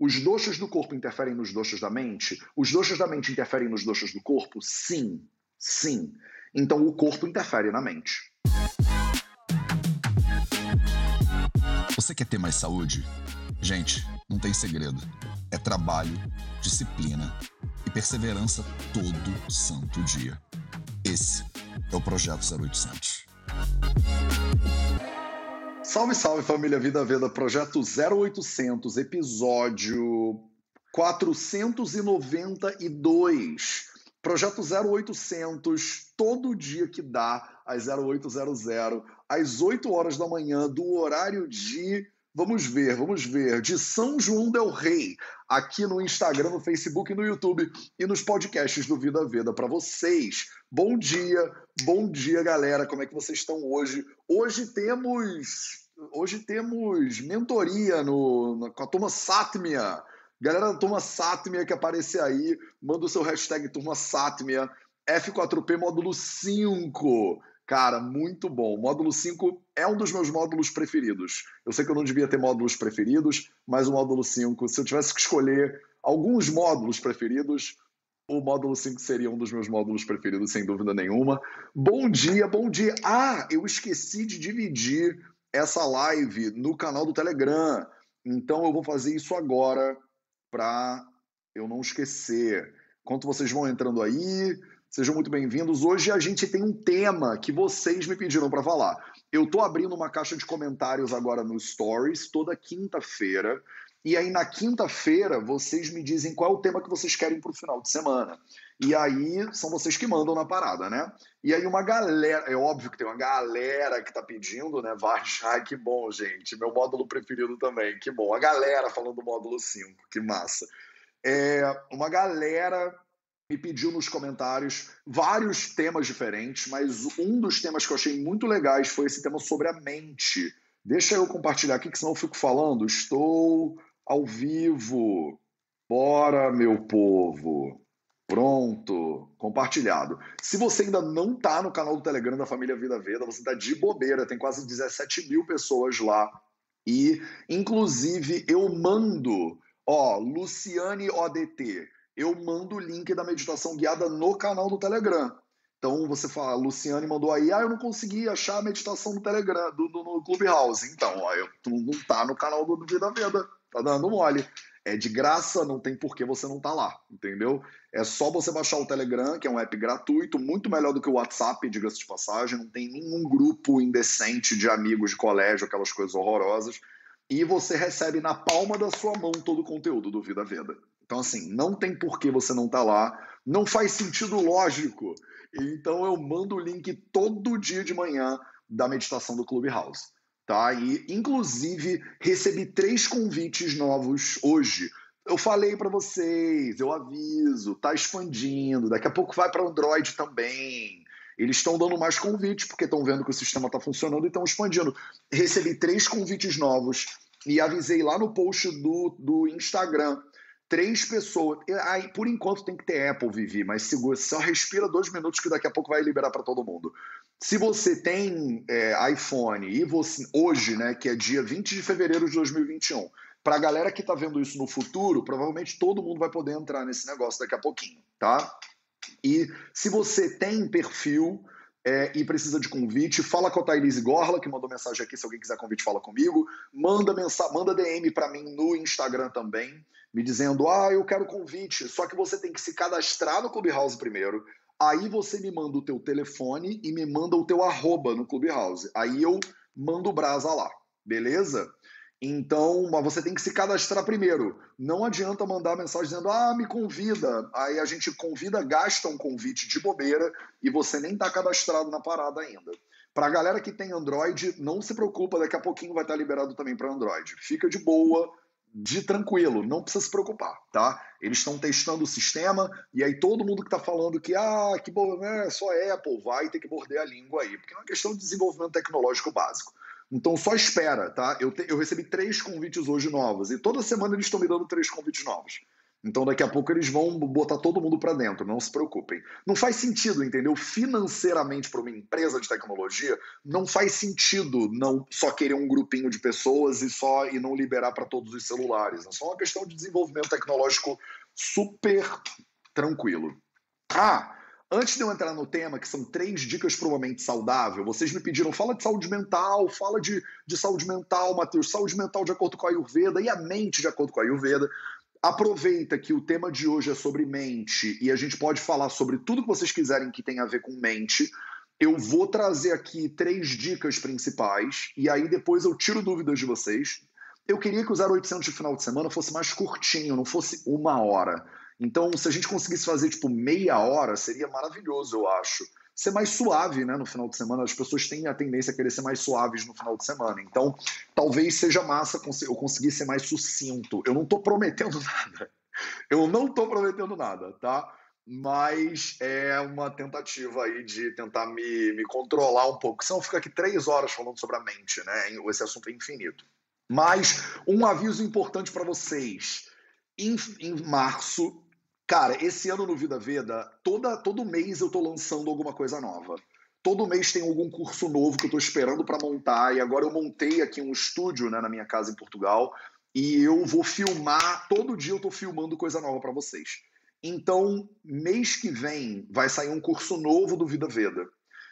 Os doxos do corpo interferem nos doxos da mente? Os doxos da mente interferem nos doxos do corpo? Sim, sim. Então o corpo interfere na mente. Você quer ter mais saúde? Gente, não tem segredo. É trabalho, disciplina e perseverança todo santo dia. Esse é o Projeto 0800. Salve, salve família Vida Veda, Projeto 0800, episódio 492. Projeto 0800, todo dia que dá, às 0800, às 8 horas da manhã, do horário de Vamos ver, vamos ver. De São João Del Rei, aqui no Instagram, no Facebook, no YouTube e nos podcasts do Vida Veda para vocês. Bom dia, bom dia, galera. Como é que vocês estão hoje? Hoje temos, hoje temos mentoria no, no com a turma Satmia. Galera da turma Satmia que aparecer aí, manda o seu hashtag turma Satmia. F4P módulo 5. Cara, muito bom. O módulo 5 é um dos meus módulos preferidos. Eu sei que eu não devia ter módulos preferidos, mas o módulo 5, se eu tivesse que escolher alguns módulos preferidos, o módulo 5 seria um dos meus módulos preferidos, sem dúvida nenhuma. Bom dia, bom dia. Ah, eu esqueci de dividir essa live no canal do Telegram. Então eu vou fazer isso agora para eu não esquecer. Enquanto vocês vão entrando aí, Sejam muito bem-vindos. Hoje a gente tem um tema que vocês me pediram para falar. Eu estou abrindo uma caixa de comentários agora no Stories toda quinta-feira. E aí na quinta-feira vocês me dizem qual é o tema que vocês querem para o final de semana. E aí são vocês que mandam na parada, né? E aí uma galera, é óbvio que tem uma galera que tá pedindo, né? Vai, ai que bom, gente. Meu módulo preferido também, que bom. A galera falando do módulo 5, que massa. É, uma galera me pediu nos comentários vários temas diferentes, mas um dos temas que eu achei muito legais foi esse tema sobre a mente. Deixa eu compartilhar aqui, que senão eu fico falando. Estou ao vivo. Bora, meu povo. Pronto, compartilhado. Se você ainda não está no canal do Telegram da família Vida Veda, você está de bobeira, tem quase 17 mil pessoas lá. E, inclusive, eu mando, ó, Luciane ODT eu mando o link da meditação guiada no canal do Telegram. Então você fala, Luciane mandou aí, ah, eu não consegui achar a meditação no Telegram, do, do, no Clubhouse. Então, ó, eu, tu não tá no canal do Vida Veda, tá dando mole. É de graça, não tem por que você não tá lá, entendeu? É só você baixar o Telegram, que é um app gratuito, muito melhor do que o WhatsApp, diga-se de passagem, não tem nenhum grupo indecente de amigos de colégio, aquelas coisas horrorosas, e você recebe na palma da sua mão todo o conteúdo do Vida Veda. Então, assim, não tem por que você não tá lá, não faz sentido lógico. Então, eu mando o link todo dia de manhã da meditação do Clubhouse. Tá? E, inclusive, recebi três convites novos hoje. Eu falei para vocês, eu aviso, tá expandindo, daqui a pouco vai para Android também. Eles estão dando mais convites porque estão vendo que o sistema está funcionando e estão expandindo. Recebi três convites novos e avisei lá no post do, do Instagram três pessoas. Aí, por enquanto tem que ter Apple, Vivi, mas segura, só respira dois minutos que daqui a pouco vai liberar para todo mundo. Se você tem é, iPhone e você hoje, né, que é dia 20 de fevereiro de 2021, para a galera que está vendo isso no futuro, provavelmente todo mundo vai poder entrar nesse negócio daqui a pouquinho, tá? E se você tem perfil é, e precisa de convite, fala com a Thailise Gorla, que mandou mensagem aqui, se alguém quiser convite, fala comigo. Manda, mensa manda DM para mim no Instagram também me dizendo: ah, eu quero convite, só que você tem que se cadastrar no Clubhouse primeiro. Aí você me manda o teu telefone e me manda o teu arroba no Clubhouse. Aí eu mando o brasa lá, beleza? Então, mas você tem que se cadastrar primeiro. Não adianta mandar mensagem dizendo, ah, me convida. Aí a gente convida, gasta um convite de bobeira e você nem está cadastrado na parada ainda. Para a galera que tem Android, não se preocupa, daqui a pouquinho vai estar liberado também para Android. Fica de boa, de tranquilo, não precisa se preocupar, tá? Eles estão testando o sistema e aí todo mundo que está falando que ah, que bom, né, só Apple vai ter que morder a língua aí, porque é uma questão de desenvolvimento tecnológico básico. Então só espera, tá? Eu, te, eu recebi três convites hoje novos e toda semana eles estão me dando três convites novos. Então daqui a pouco eles vão botar todo mundo para dentro, não se preocupem. Não faz sentido, entendeu? Financeiramente para uma empresa de tecnologia, não faz sentido não só querer um grupinho de pessoas e só e não liberar para todos os celulares. É só uma questão de desenvolvimento tecnológico super tranquilo. Ah, Antes de eu entrar no tema, que são três dicas para uma mente saudável, vocês me pediram, fala de saúde mental, fala de, de saúde mental, Matheus, saúde mental de acordo com a Ayurveda e a mente de acordo com a Ayurveda. Aproveita que o tema de hoje é sobre mente e a gente pode falar sobre tudo que vocês quiserem que tenha a ver com mente. Eu vou trazer aqui três dicas principais e aí depois eu tiro dúvidas de vocês. Eu queria que o 0800 de final de semana fosse mais curtinho, não fosse uma hora. Então, se a gente conseguisse fazer tipo meia hora, seria maravilhoso, eu acho ser mais suave né, no final de semana. As pessoas têm a tendência a querer ser mais suaves no final de semana. Então, talvez seja massa eu conseguir ser mais sucinto. Eu não estou prometendo nada. Eu não estou prometendo nada, tá? Mas é uma tentativa aí de tentar me, me controlar um pouco. Senão fica aqui três horas falando sobre a mente, né? Esse assunto é infinito. Mas um aviso importante para vocês. Em, em março, Cara, esse ano no Vida Veda, toda, todo mês eu tô lançando alguma coisa nova. Todo mês tem algum curso novo que eu tô esperando para montar. E agora eu montei aqui um estúdio né, na minha casa em Portugal. E eu vou filmar, todo dia eu tô filmando coisa nova para vocês. Então, mês que vem vai sair um curso novo do Vida Veda.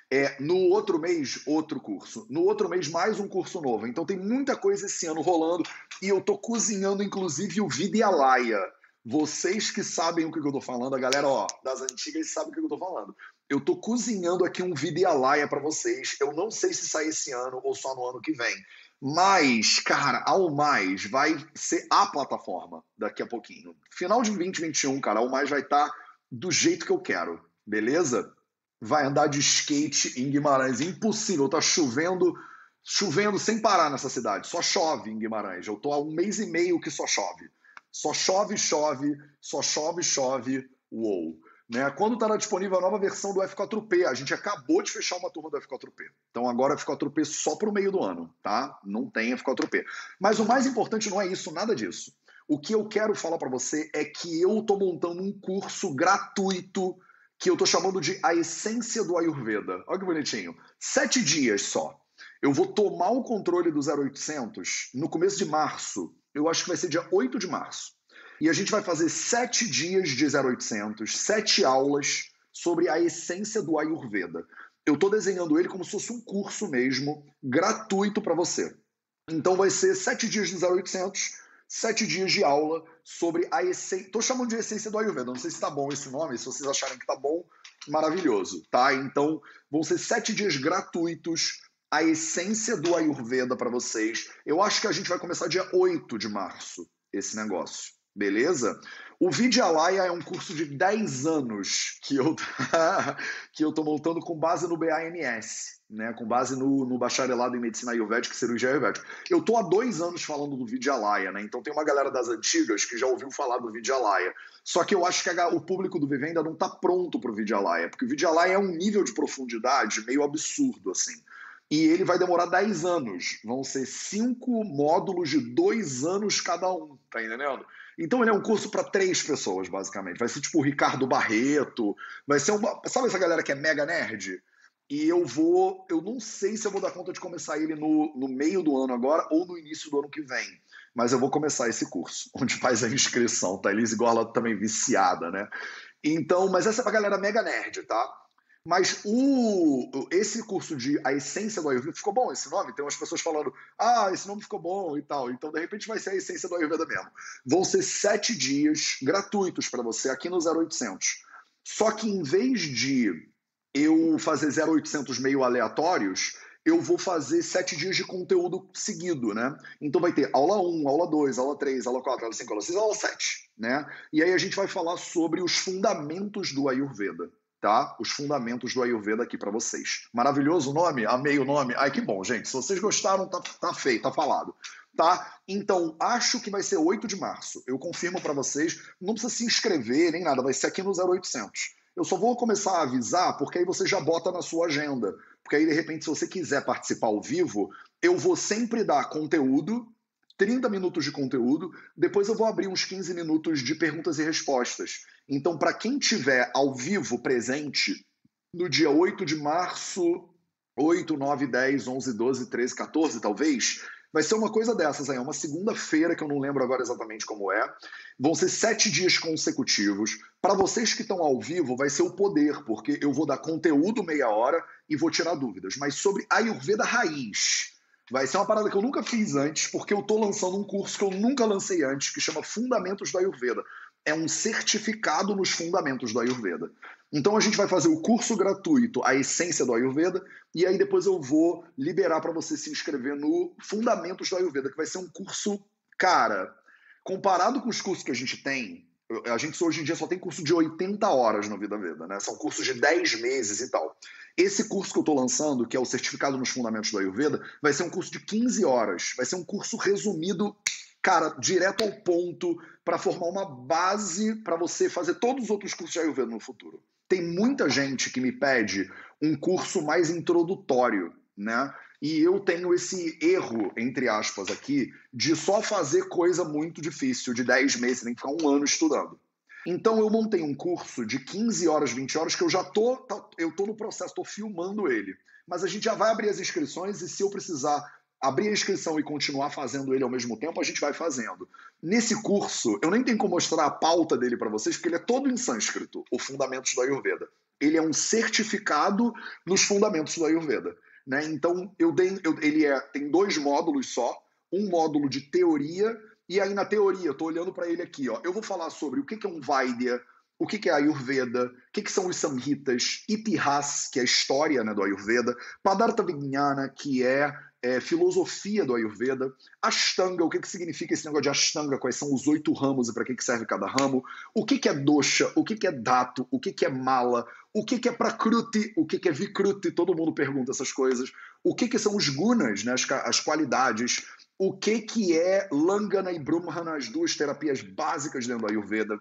É, no outro mês, outro curso. No outro mês, mais um curso novo. Então tem muita coisa esse ano rolando. E eu tô cozinhando, inclusive, o Vida Alaya vocês que sabem o que eu estou falando, a galera ó, das antigas sabe o que eu estou falando. Eu estou cozinhando aqui um Vidyaalaya para vocês. Eu não sei se sai esse ano ou só no ano que vem. Mas, cara, ao mais vai ser a plataforma daqui a pouquinho. Final de 2021, cara, ao mais vai estar tá do jeito que eu quero, beleza? Vai andar de skate em Guimarães. Impossível, tá chovendo, chovendo sem parar nessa cidade. Só chove em Guimarães. Eu tô há um mês e meio que só chove. Só chove, chove, só chove, chove, uou. Né? Quando estará disponível a nova versão do F4P? A gente acabou de fechar uma turma do F4P. Então agora F4P só para o meio do ano, tá? Não tem F4P. Mas o mais importante não é isso, nada disso. O que eu quero falar para você é que eu estou montando um curso gratuito que eu estou chamando de A Essência do Ayurveda. Olha que bonitinho. Sete dias só. Eu vou tomar o controle do 0800 no começo de março eu acho que vai ser dia 8 de março. E a gente vai fazer sete dias de 0800, sete aulas sobre a essência do Ayurveda. Eu estou desenhando ele como se fosse um curso mesmo, gratuito para você. Então vai ser sete dias de 0800, sete dias de aula sobre a essência. Estou chamando de essência do Ayurveda. Não sei se está bom esse nome. Se vocês acharem que está bom, maravilhoso, tá? Então vão ser sete dias gratuitos a essência do Ayurveda para vocês. Eu acho que a gente vai começar dia 8 de março esse negócio, beleza? O Vidyalaya é um curso de 10 anos que eu, que eu tô montando com base no BAMS, né? com base no, no bacharelado em medicina ayurvédica e cirurgia ayurvédica. Eu tô há dois anos falando do Vidyalaya, né? então tem uma galera das antigas que já ouviu falar do Vidyalaya. Só que eu acho que a, o público do Viver ainda não está pronto para o Vidyalaya, porque o Vidyalaya é um nível de profundidade meio absurdo, assim e ele vai demorar 10 anos. Vão ser cinco módulos de dois anos cada um, tá entendendo? Então ele é um curso para três pessoas, basicamente. Vai ser tipo o Ricardo Barreto, vai ser uma. Sabe essa galera que é mega nerd? E eu vou. Eu não sei se eu vou dar conta de começar ele no, no meio do ano agora ou no início do ano que vem. Mas eu vou começar esse curso, onde faz a inscrição, tá? Elise Gorla também viciada, né? Então, mas essa é pra galera mega nerd, tá? Mas o, esse curso de A Essência do Ayurveda ficou bom esse nome? Tem umas pessoas falando, ah, esse nome ficou bom e tal. Então, de repente, vai ser a Essência do Ayurveda mesmo. Vão ser sete dias gratuitos para você aqui no 0800. Só que em vez de eu fazer 0800 meio aleatórios, eu vou fazer sete dias de conteúdo seguido, né? Então vai ter aula 1, aula 2, aula 3, aula 4, aula 5, aula 6, aula 7, né? E aí a gente vai falar sobre os fundamentos do Ayurveda tá? Os fundamentos do Ayurveda aqui para vocês. Maravilhoso o nome? Amei o nome. Ai, que bom, gente. Se vocês gostaram, tá, tá feito, tá falado. Tá? Então, acho que vai ser 8 de março. Eu confirmo para vocês. Não precisa se inscrever nem nada, vai ser aqui no 0800. Eu só vou começar a avisar porque aí você já bota na sua agenda. Porque aí, de repente, se você quiser participar ao vivo, eu vou sempre dar conteúdo 30 minutos de conteúdo, depois eu vou abrir uns 15 minutos de perguntas e respostas. Então, para quem tiver ao vivo presente no dia 8 de março, 8, 9, 10, 11, 12, 13, 14, talvez, vai ser uma coisa dessas aí. É uma segunda-feira, que eu não lembro agora exatamente como é. Vão ser sete dias consecutivos. Para vocês que estão ao vivo, vai ser o poder, porque eu vou dar conteúdo meia hora e vou tirar dúvidas. Mas sobre Ayurveda raiz Vai ser uma parada que eu nunca fiz antes, porque eu estou lançando um curso que eu nunca lancei antes, que chama Fundamentos do Ayurveda. É um certificado nos fundamentos do Ayurveda. Então a gente vai fazer o curso gratuito, a essência do Ayurveda, e aí depois eu vou liberar para você se inscrever no Fundamentos do Ayurveda, que vai ser um curso, cara, comparado com os cursos que a gente tem, a gente hoje em dia só tem curso de 80 horas no Vida Veda, né? São cursos de 10 meses e tal. Esse curso que eu estou lançando, que é o Certificado nos Fundamentos do Ayurveda, vai ser um curso de 15 horas. Vai ser um curso resumido, cara, direto ao ponto, para formar uma base para você fazer todos os outros cursos de Ayurveda no futuro. Tem muita gente que me pede um curso mais introdutório, né? E eu tenho esse erro, entre aspas, aqui, de só fazer coisa muito difícil, de 10 meses, tem que ficar um ano estudando. Então eu montei um curso de 15 horas, 20 horas, que eu já tô, tá, eu tô no processo, tô filmando ele. Mas a gente já vai abrir as inscrições e se eu precisar abrir a inscrição e continuar fazendo ele ao mesmo tempo, a gente vai fazendo. Nesse curso, eu nem tenho como mostrar a pauta dele para vocês, porque ele é todo em sânscrito, o Fundamentos do Ayurveda. Ele é um certificado nos Fundamentos do Ayurveda. Né? Então, eu dei, eu, ele é, tem dois módulos só, um módulo de teoria e aí, na teoria, estou olhando para ele aqui, ó. Eu vou falar sobre o que, que é um Vaidya, o que, que é Ayurveda, o que, que são os Samhitas, Itihas, que é a história né, do Ayurveda, Padartha Vijnana, que é, é, filosofia do Ayurveda, Ashtanga, o que, que significa esse negócio de Ashtanga, quais são os oito ramos e para que, que serve cada ramo, o que, que é Dosha, o que, que é Dato, o que, que é Mala, o que, que é Prakruti, o que, que é Vikruti, todo mundo pergunta essas coisas, o que, que são os gunas, né, as, as qualidades, o que, que é Langana e Brahmana, as duas terapias básicas dentro do Ayurveda,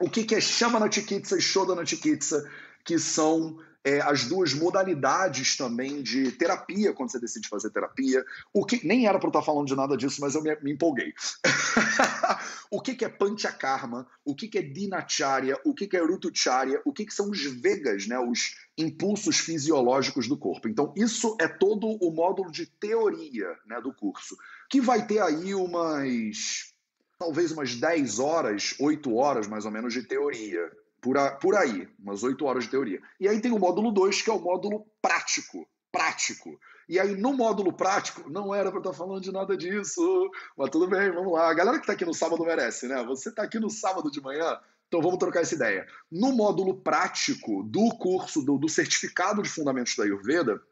o que, que é Shamana Chikitsa e Shodana Chikitsa, que são é, as duas modalidades também de terapia quando você decide fazer terapia. O que nem era para eu estar falando de nada disso, mas eu me, me empolguei. o que, que é Panchakarma? O que, que é Dinacharya? O que, que é Rutucharya? O que, que são os Vegas, né? Os impulsos fisiológicos do corpo. Então, isso é todo o módulo de teoria né, do curso, que vai ter aí umas. talvez umas 10 horas, 8 horas mais ou menos de teoria. Por, a, por aí, umas 8 horas de teoria. E aí tem o módulo 2, que é o módulo prático. Prático. E aí, no módulo prático, não era para estar falando de nada disso, mas tudo bem, vamos lá. A galera que está aqui no sábado merece, né? Você está aqui no sábado de manhã, então vamos trocar essa ideia. No módulo prático do curso, do, do certificado de fundamentos da Ayurveda,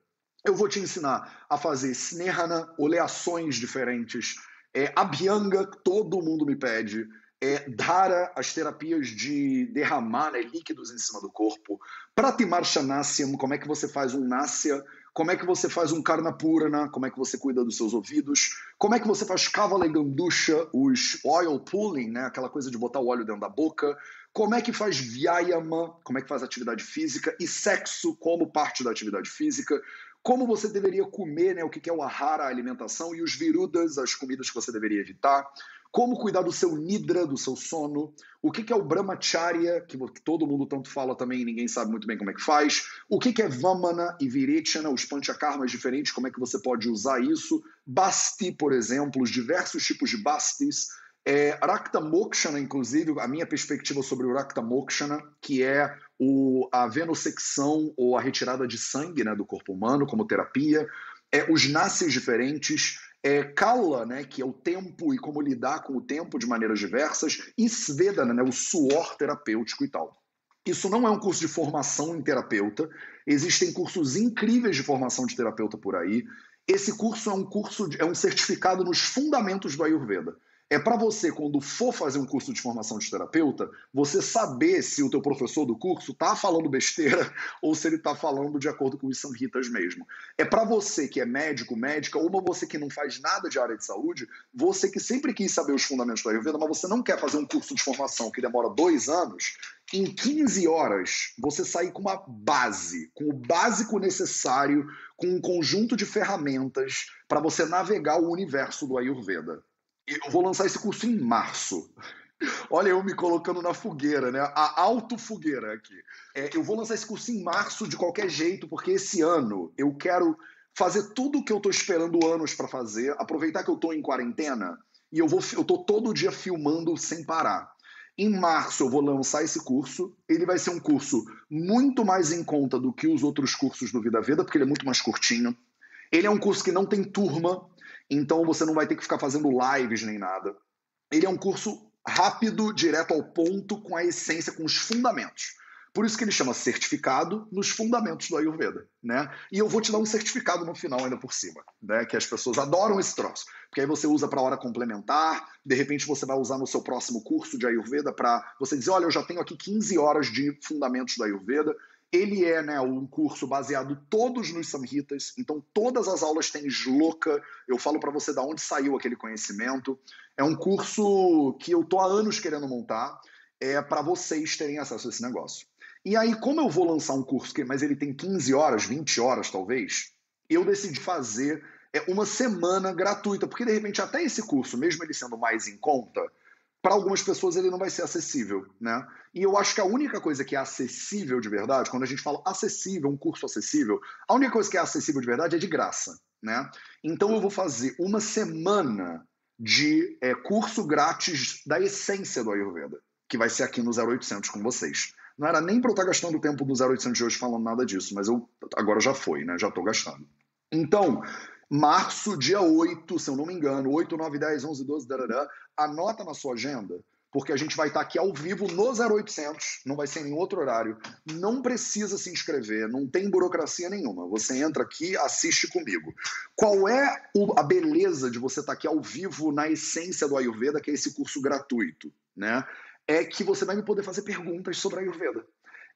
eu vou te ensinar a fazer snehana, oleações diferentes, é, abhyanga, todo mundo me pede, é, Dhara, as terapias de derramar né, líquidos em cima do corpo, Pratimarshanasya, como é que você faz um Nasya, como é que você faz um Karna Purana, como é que você cuida dos seus ouvidos, como é que você faz Kavala os oil pulling, né, aquela coisa de botar o óleo dentro da boca, como é que faz Vyayama, como é que faz atividade física, e sexo como parte da atividade física, como você deveria comer, né, o que é o ahara, a alimentação, e os virudas, as comidas que você deveria evitar, como cuidar do seu nidra, do seu sono, o que, que é o brahmacharya, que, todo mundo tanto fala também e ninguém sabe muito bem como é que faz, o que, que é vamana e virechana, os panchakarmas diferentes, como é que você pode usar isso, basti, por exemplo, os diversos tipos de bastis, é, Rakta inclusive, a minha perspectiva sobre o Rakta Mokshana, que é o, a venossecção ou a retirada de sangue né, do corpo humano como terapia, é, os nasces diferentes, é, Kala, né, que é o tempo e como lidar com o tempo de maneiras diversas, e Svedana, né, o suor terapêutico e tal. Isso não é um curso de formação em terapeuta, existem cursos incríveis de formação de terapeuta por aí. Esse curso é um curso, de, é um certificado nos fundamentos do Ayurveda é para você, quando for fazer um curso de formação de terapeuta, você saber se o teu professor do curso está falando besteira ou se ele está falando de acordo com os samhitas mesmo. É para você que é médico, médica, ou você que não faz nada de área de saúde, você que sempre quis saber os fundamentos da Ayurveda, mas você não quer fazer um curso de formação que demora dois anos, em 15 horas você sair com uma base, com o básico necessário, com um conjunto de ferramentas para você navegar o universo do Ayurveda. Eu vou lançar esse curso em março. Olha, eu me colocando na fogueira, né? A auto-fogueira aqui. É, eu vou lançar esse curso em março de qualquer jeito, porque esse ano eu quero fazer tudo o que eu estou esperando anos para fazer, aproveitar que eu estou em quarentena e eu vou eu tô todo dia filmando sem parar. Em março eu vou lançar esse curso. Ele vai ser um curso muito mais em conta do que os outros cursos do Vida Veda, porque ele é muito mais curtinho. Ele é um curso que não tem turma, então você não vai ter que ficar fazendo lives nem nada. Ele é um curso rápido, direto ao ponto, com a essência, com os fundamentos. Por isso que ele chama certificado nos fundamentos do Ayurveda, né? E eu vou te dar um certificado no final ainda por cima, né? Que as pessoas adoram esse troço, porque aí você usa para hora complementar, de repente você vai usar no seu próximo curso de Ayurveda para você dizer, olha, eu já tenho aqui 15 horas de fundamentos do Ayurveda, ele é né, um curso baseado todos nos Samhitas, então todas as aulas têm shloka. Eu falo para você de onde saiu aquele conhecimento. É um curso que eu tô há anos querendo montar, é para vocês terem acesso a esse negócio. E aí, como eu vou lançar um curso, que, mas ele tem 15 horas, 20 horas talvez, eu decidi fazer é, uma semana gratuita, porque de repente até esse curso, mesmo ele sendo mais em conta, para algumas pessoas ele não vai ser acessível, né? E eu acho que a única coisa que é acessível de verdade, quando a gente fala acessível, um curso acessível, a única coisa que é acessível de verdade é de graça, né? Então eu vou fazer uma semana de é, curso grátis da essência do Ayurveda, que vai ser aqui no 0800 com vocês. Não era nem para eu estar gastando o tempo do 0800 de hoje falando nada disso, mas eu agora já foi, né? Já estou gastando. Então, março, dia 8, se eu não me engano, 8, 9, 10, 11, 12, darará, anota na sua agenda, porque a gente vai estar aqui ao vivo no 0800, não vai ser em nenhum outro horário. Não precisa se inscrever, não tem burocracia nenhuma. Você entra aqui, assiste comigo. Qual é a beleza de você estar aqui ao vivo na essência do Ayurveda, que é esse curso gratuito, né? É que você vai me poder fazer perguntas sobre a Ayurveda.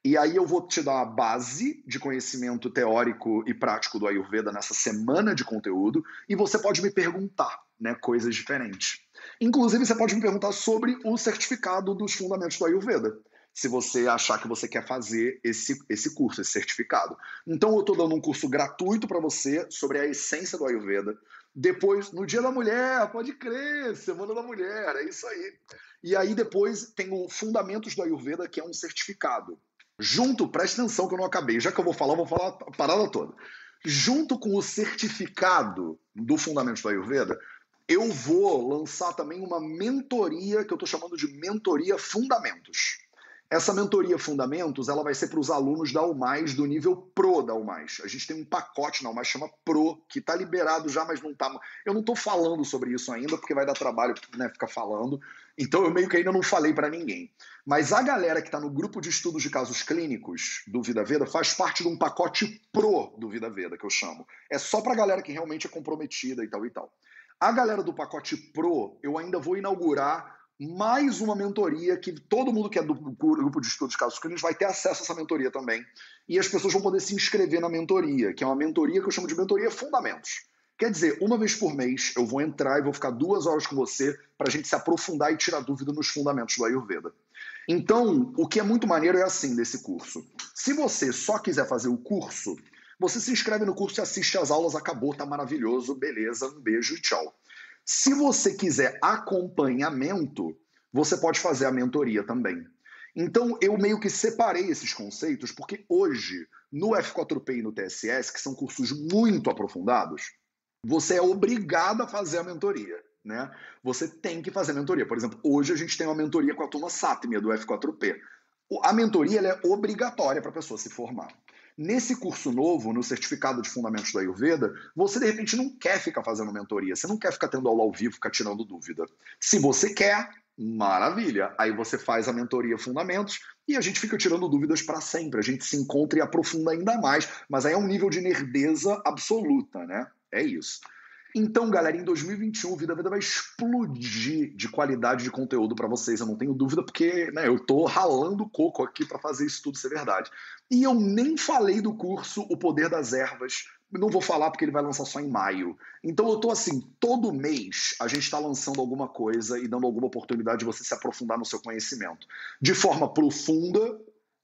E aí eu vou te dar a base de conhecimento teórico e prático do Ayurveda nessa semana de conteúdo e você pode me perguntar, né, coisas diferentes. Inclusive você pode me perguntar sobre o certificado dos fundamentos do Ayurveda, se você achar que você quer fazer esse, esse curso, esse certificado. Então eu estou dando um curso gratuito para você sobre a essência do Ayurveda. Depois, no Dia da Mulher, pode crer, Semana da Mulher, é isso aí. E aí depois tem o Fundamentos do Ayurveda, que é um certificado. Junto, presta atenção que eu não acabei, já que eu vou falar, eu vou falar a parada toda. Junto com o certificado do Fundamentos do Ayurveda, eu vou lançar também uma mentoria que eu estou chamando de Mentoria Fundamentos. Essa mentoria Fundamentos, ela vai ser para os alunos da UMAIS do nível Pro da UMAIS. A gente tem um pacote na UMAIS chama Pro, que está liberado já, mas não está. Eu não estou falando sobre isso ainda, porque vai dar trabalho né, ficar falando. Então eu meio que ainda não falei para ninguém. Mas a galera que está no grupo de estudos de casos clínicos do Vida Veda faz parte de um pacote Pro do Vida Veda, que eu chamo. É só para a galera que realmente é comprometida e tal e tal. A galera do pacote Pro, eu ainda vou inaugurar mais uma mentoria que todo mundo que é do grupo de estudos de casos clínicos vai ter acesso a essa mentoria também. E as pessoas vão poder se inscrever na mentoria, que é uma mentoria que eu chamo de mentoria fundamentos. Quer dizer, uma vez por mês eu vou entrar e vou ficar duas horas com você para a gente se aprofundar e tirar dúvida nos fundamentos do Ayurveda. Então, o que é muito maneiro é assim desse curso. Se você só quiser fazer o curso, você se inscreve no curso e assiste as aulas, acabou, tá maravilhoso, beleza, um beijo e tchau. Se você quiser acompanhamento, você pode fazer a mentoria também. Então, eu meio que separei esses conceitos, porque hoje, no F4P e no TSS, que são cursos muito aprofundados, você é obrigado a fazer a mentoria. Né? Você tem que fazer a mentoria. Por exemplo, hoje a gente tem uma mentoria com a turma Satmia do F4P. A mentoria é obrigatória para a pessoa se formar. Nesse curso novo, no certificado de fundamentos da Ayurveda, você de repente não quer ficar fazendo mentoria, você não quer ficar tendo aula ao vivo, ficar tirando dúvida. Se você quer, maravilha. Aí você faz a mentoria fundamentos e a gente fica tirando dúvidas para sempre. A gente se encontra e aprofunda ainda mais, mas aí é um nível de nerdeza absoluta, né? É isso. Então, galera, em 2021, o Vida Vida vai explodir de qualidade de conteúdo para vocês, eu não tenho dúvida, porque né, eu tô ralando coco aqui para fazer isso tudo ser verdade. E eu nem falei do curso O Poder das Ervas, não vou falar porque ele vai lançar só em maio. Então eu tô assim, todo mês a gente está lançando alguma coisa e dando alguma oportunidade de você se aprofundar no seu conhecimento. De forma profunda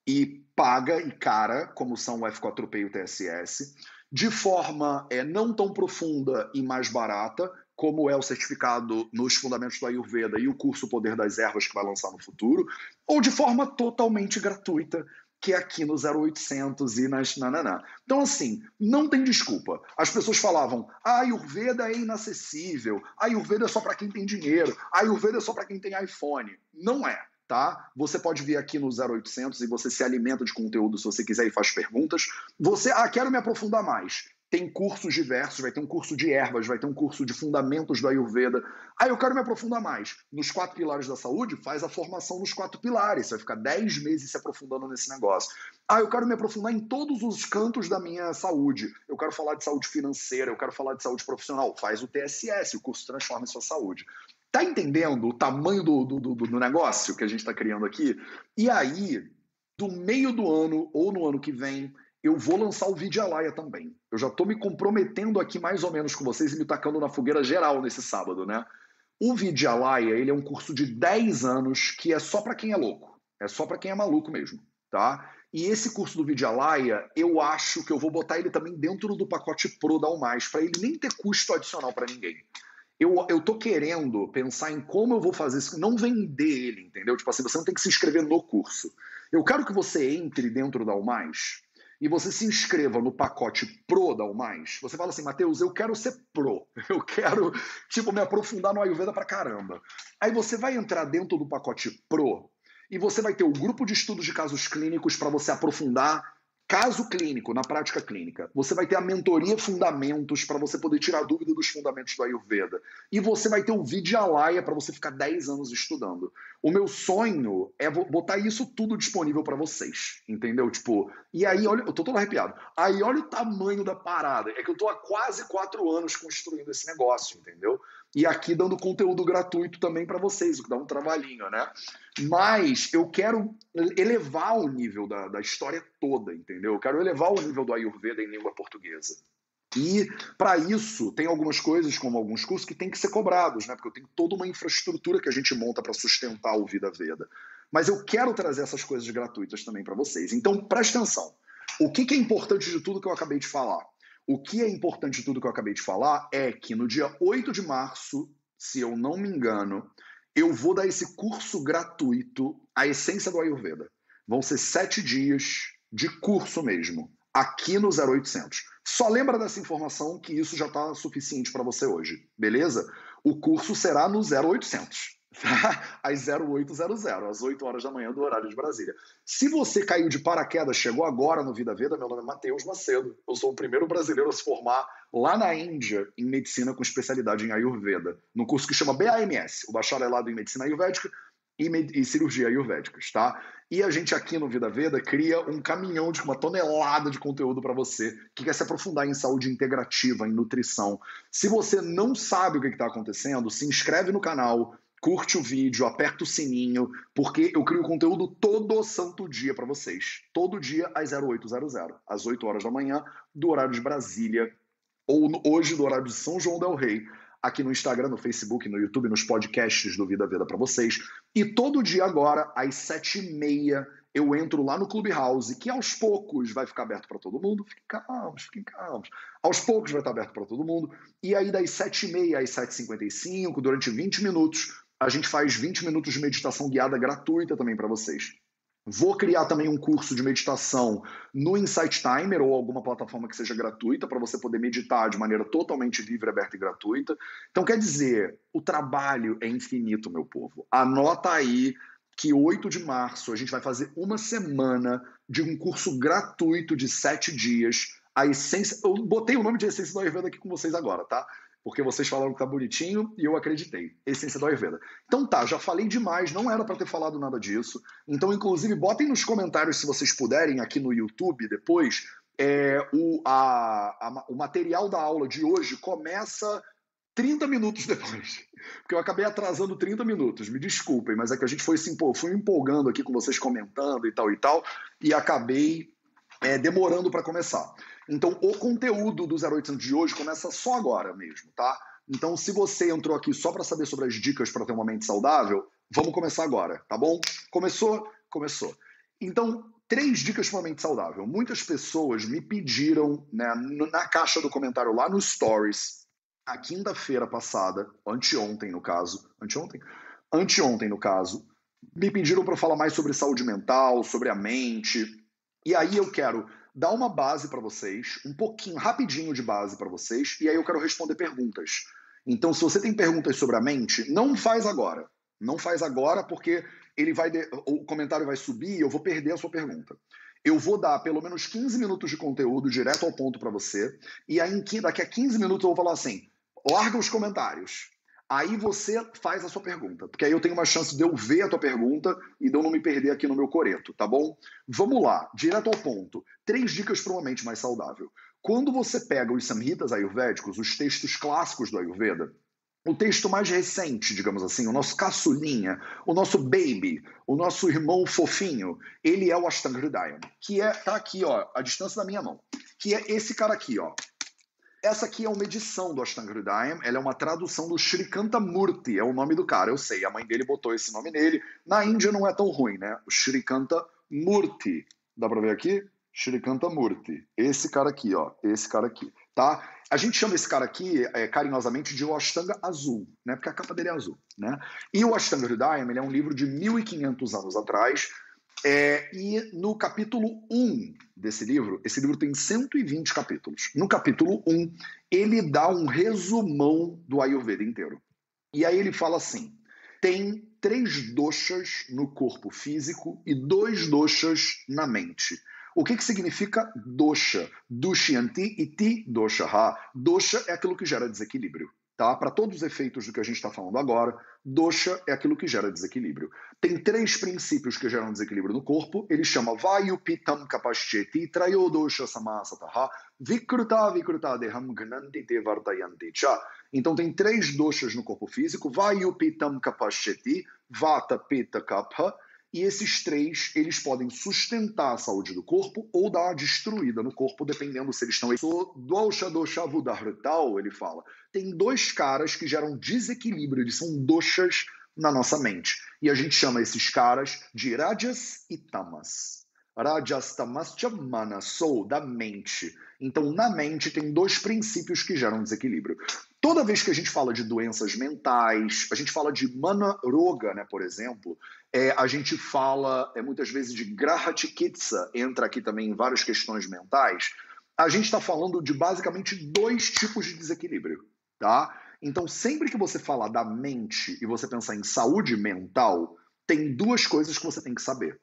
e paga e cara, como são o F4P e o TSS de forma é, não tão profunda e mais barata, como é o certificado nos Fundamentos do Ayurveda e o curso Poder das Ervas que vai lançar no futuro, ou de forma totalmente gratuita, que é aqui no 0800 e nas nananá. Então, assim, não tem desculpa. As pessoas falavam, a Ayurveda é inacessível, a Ayurveda é só para quem tem dinheiro, a Ayurveda é só para quem tem iPhone. Não é. Tá? Você pode vir aqui no 0800 e você se alimenta de conteúdo se você quiser e faz perguntas. Você, ah, quero me aprofundar mais tem cursos diversos, vai ter um curso de ervas, vai ter um curso de fundamentos do Ayurveda. Ah, eu quero me aprofundar mais. Nos quatro pilares da saúde, faz a formação nos quatro pilares. Você vai ficar dez meses se aprofundando nesse negócio. Ah, eu quero me aprofundar em todos os cantos da minha saúde. Eu quero falar de saúde financeira, eu quero falar de saúde profissional. Faz o TSS, o curso Transforma Sua Saúde. Tá entendendo o tamanho do, do, do, do negócio que a gente está criando aqui? E aí, do meio do ano ou no ano que vem, eu vou lançar o Vidialaia também. Eu já estou me comprometendo aqui mais ou menos com vocês e me tacando na fogueira geral nesse sábado, né? O Vidialaia, ele é um curso de 10 anos que é só para quem é louco. É só para quem é maluco mesmo, tá? E esse curso do Vidialaia, eu acho que eu vou botar ele também dentro do pacote Pro da mais para ele nem ter custo adicional para ninguém. Eu, eu tô querendo pensar em como eu vou fazer isso, não vender ele, entendeu? Tipo assim, você não tem que se inscrever no curso. Eu quero que você entre dentro da mais e você se inscreva no pacote Pro da mais você fala assim, Matheus, eu quero ser Pro, eu quero, tipo, me aprofundar no Ayurveda pra caramba. Aí você vai entrar dentro do pacote Pro e você vai ter o grupo de estudos de casos clínicos para você aprofundar caso clínico, na prática clínica. Você vai ter a mentoria Fundamentos para você poder tirar dúvida dos fundamentos do Ayurveda. E você vai ter o Vidyalaya para você ficar 10 anos estudando. O meu sonho é botar isso tudo disponível para vocês, entendeu? Tipo, e aí, olha, eu tô todo arrepiado. Aí olha o tamanho da parada. É que eu tô há quase quatro anos construindo esse negócio, entendeu? E aqui dando conteúdo gratuito também para vocês, o que dá um trabalhinho, né? Mas eu quero elevar o nível da, da história toda, entendeu? Eu quero elevar o nível do Ayurveda em língua portuguesa. E para isso tem algumas coisas, como alguns cursos, que tem que ser cobrados, né? Porque eu tenho toda uma infraestrutura que a gente monta para sustentar o Vida Veda. Mas eu quero trazer essas coisas gratuitas também para vocês. Então preste atenção. O que, que é importante de tudo que eu acabei de falar? O que é importante de tudo que eu acabei de falar é que no dia 8 de março, se eu não me engano, eu vou dar esse curso gratuito, A Essência do Ayurveda. Vão ser sete dias de curso mesmo, aqui no 0800. Só lembra dessa informação que isso já está suficiente para você hoje, beleza? O curso será no 0800. às 0800, às 8 horas da manhã do horário de Brasília. Se você caiu de paraquedas, chegou agora no Vida Veda, meu nome é Matheus Macedo. Eu sou o primeiro brasileiro a se formar lá na Índia em medicina com especialidade em Ayurveda, no curso que chama BAMS, o bacharelado em medicina ayurvédica e, e cirurgia ayurvédicas, tá? E a gente aqui no Vida Veda cria um caminhão de uma tonelada de conteúdo para você que quer se aprofundar em saúde integrativa, em nutrição. Se você não sabe o que está acontecendo, se inscreve no canal, curte o vídeo, aperta o sininho, porque eu crio conteúdo todo santo dia para vocês. Todo dia às 0800, às 8 horas da manhã, do horário de Brasília, ou hoje do horário de São João del Rei, aqui no Instagram, no Facebook, no YouTube, nos podcasts do Vida Vida para vocês. E todo dia agora, às 7h30, eu entro lá no Clubhouse, que aos poucos vai ficar aberto para todo mundo. Fiquem calmos, fiquem calmos. Aos poucos vai estar aberto para todo mundo. E aí, das 7h30 às 7h55, durante 20 minutos, a gente faz 20 minutos de meditação guiada gratuita também para vocês. Vou criar também um curso de meditação no Insight Timer ou alguma plataforma que seja gratuita para você poder meditar de maneira totalmente livre, aberta e gratuita. Então, quer dizer, o trabalho é infinito, meu povo. Anota aí que 8 de março a gente vai fazer uma semana de um curso gratuito de sete dias. A essência. Eu botei o nome de essência do Ayurveda aqui com vocês agora, tá? Porque vocês falaram que tá bonitinho e eu acreditei. Essência do Ayurveda. Então tá, já falei demais, não era para ter falado nada disso. Então, inclusive, botem nos comentários, se vocês puderem, aqui no YouTube depois, é, o, a, a, o material da aula de hoje começa 30 minutos depois. Porque eu acabei atrasando 30 minutos, me desculpem, mas é que a gente foi se foi empolgando aqui com vocês comentando e tal e tal, e acabei é, demorando para começar. Então, o conteúdo do 0800 de hoje começa só agora mesmo, tá? Então, se você entrou aqui só para saber sobre as dicas para ter uma mente saudável, vamos começar agora, tá bom? Começou? Começou. Então, três dicas para uma mente saudável. Muitas pessoas me pediram né, na caixa do comentário lá no Stories a quinta-feira passada, anteontem no caso, anteontem? Anteontem no caso, me pediram para falar mais sobre saúde mental, sobre a mente. E aí eu quero dar uma base para vocês, um pouquinho, rapidinho de base para vocês, e aí eu quero responder perguntas. Então, se você tem perguntas sobre a mente, não faz agora. Não faz agora porque ele vai de... o comentário vai subir e eu vou perder a sua pergunta. Eu vou dar pelo menos 15 minutos de conteúdo direto ao ponto para você, e aí daqui a 15 minutos eu vou falar assim: larga os comentários. Aí você faz a sua pergunta, porque aí eu tenho uma chance de eu ver a tua pergunta e de eu não me perder aqui no meu coreto, tá bom? Vamos lá, direto ao ponto. Três dicas para uma mente mais saudável. Quando você pega os samhitas ayurvédicos, os textos clássicos do Ayurveda, o texto mais recente, digamos assim, o nosso caçulinha, o nosso baby, o nosso irmão fofinho, ele é o Ashtanga Hridayam, que é tá aqui, ó, a distância da minha mão, que é esse cara aqui, ó. Essa aqui é uma edição do Ashtanga Hridayam, ela é uma tradução do Shrikanta Murti, é o nome do cara, eu sei, a mãe dele botou esse nome nele. Na Índia não é tão ruim, né? O Shrikanta Murti. Dá para ver aqui? Shrikanta Murti. Esse cara aqui, ó, esse cara aqui, tá? A gente chama esse cara aqui é, carinhosamente de o Ashtanga Azul, né? Porque a capa dele é azul, né? E o Ashtanga Hridayam, ele é um livro de 1500 anos atrás, é, e no capítulo 1 desse livro, esse livro tem 120 capítulos. No capítulo 1, ele dá um resumão do Ayurveda inteiro. E aí ele fala assim: tem três doshas no corpo físico e dois doshas na mente. O que, que significa dosha? Dushyanti e ti dosha. Dosha é aquilo que gera desequilíbrio. Tá? Para todos os efeitos do que a gente está falando agora, dosha é aquilo que gera desequilíbrio. Tem três princípios que geram desequilíbrio no corpo. Ele chama Vayupitam Kapashcheti Trayodosha Samasataha Vikruta Vikruta Deham Gnanti Vartayanti Cha. Então tem três doshas no corpo físico. Vayupitam Kapashcheti Vata Pitta Kapha e esses três, eles podem sustentar a saúde do corpo ou dar uma destruída no corpo, dependendo se eles estão... Dosha dosha vudartal, ele fala. Tem dois caras que geram desequilíbrio, eles são doshas na nossa mente. E a gente chama esses caras de rajas e tamas. Rajas tamascha manasou, da mente. Então, na mente tem dois princípios que geram desequilíbrio. Toda vez que a gente fala de doenças mentais, a gente fala de mana roga, né, por exemplo, é, a gente fala é, muitas vezes de graha chikitsa, entra aqui também em várias questões mentais. A gente está falando de basicamente dois tipos de desequilíbrio, tá? Então, sempre que você falar da mente e você pensar em saúde mental, tem duas coisas que você tem que saber.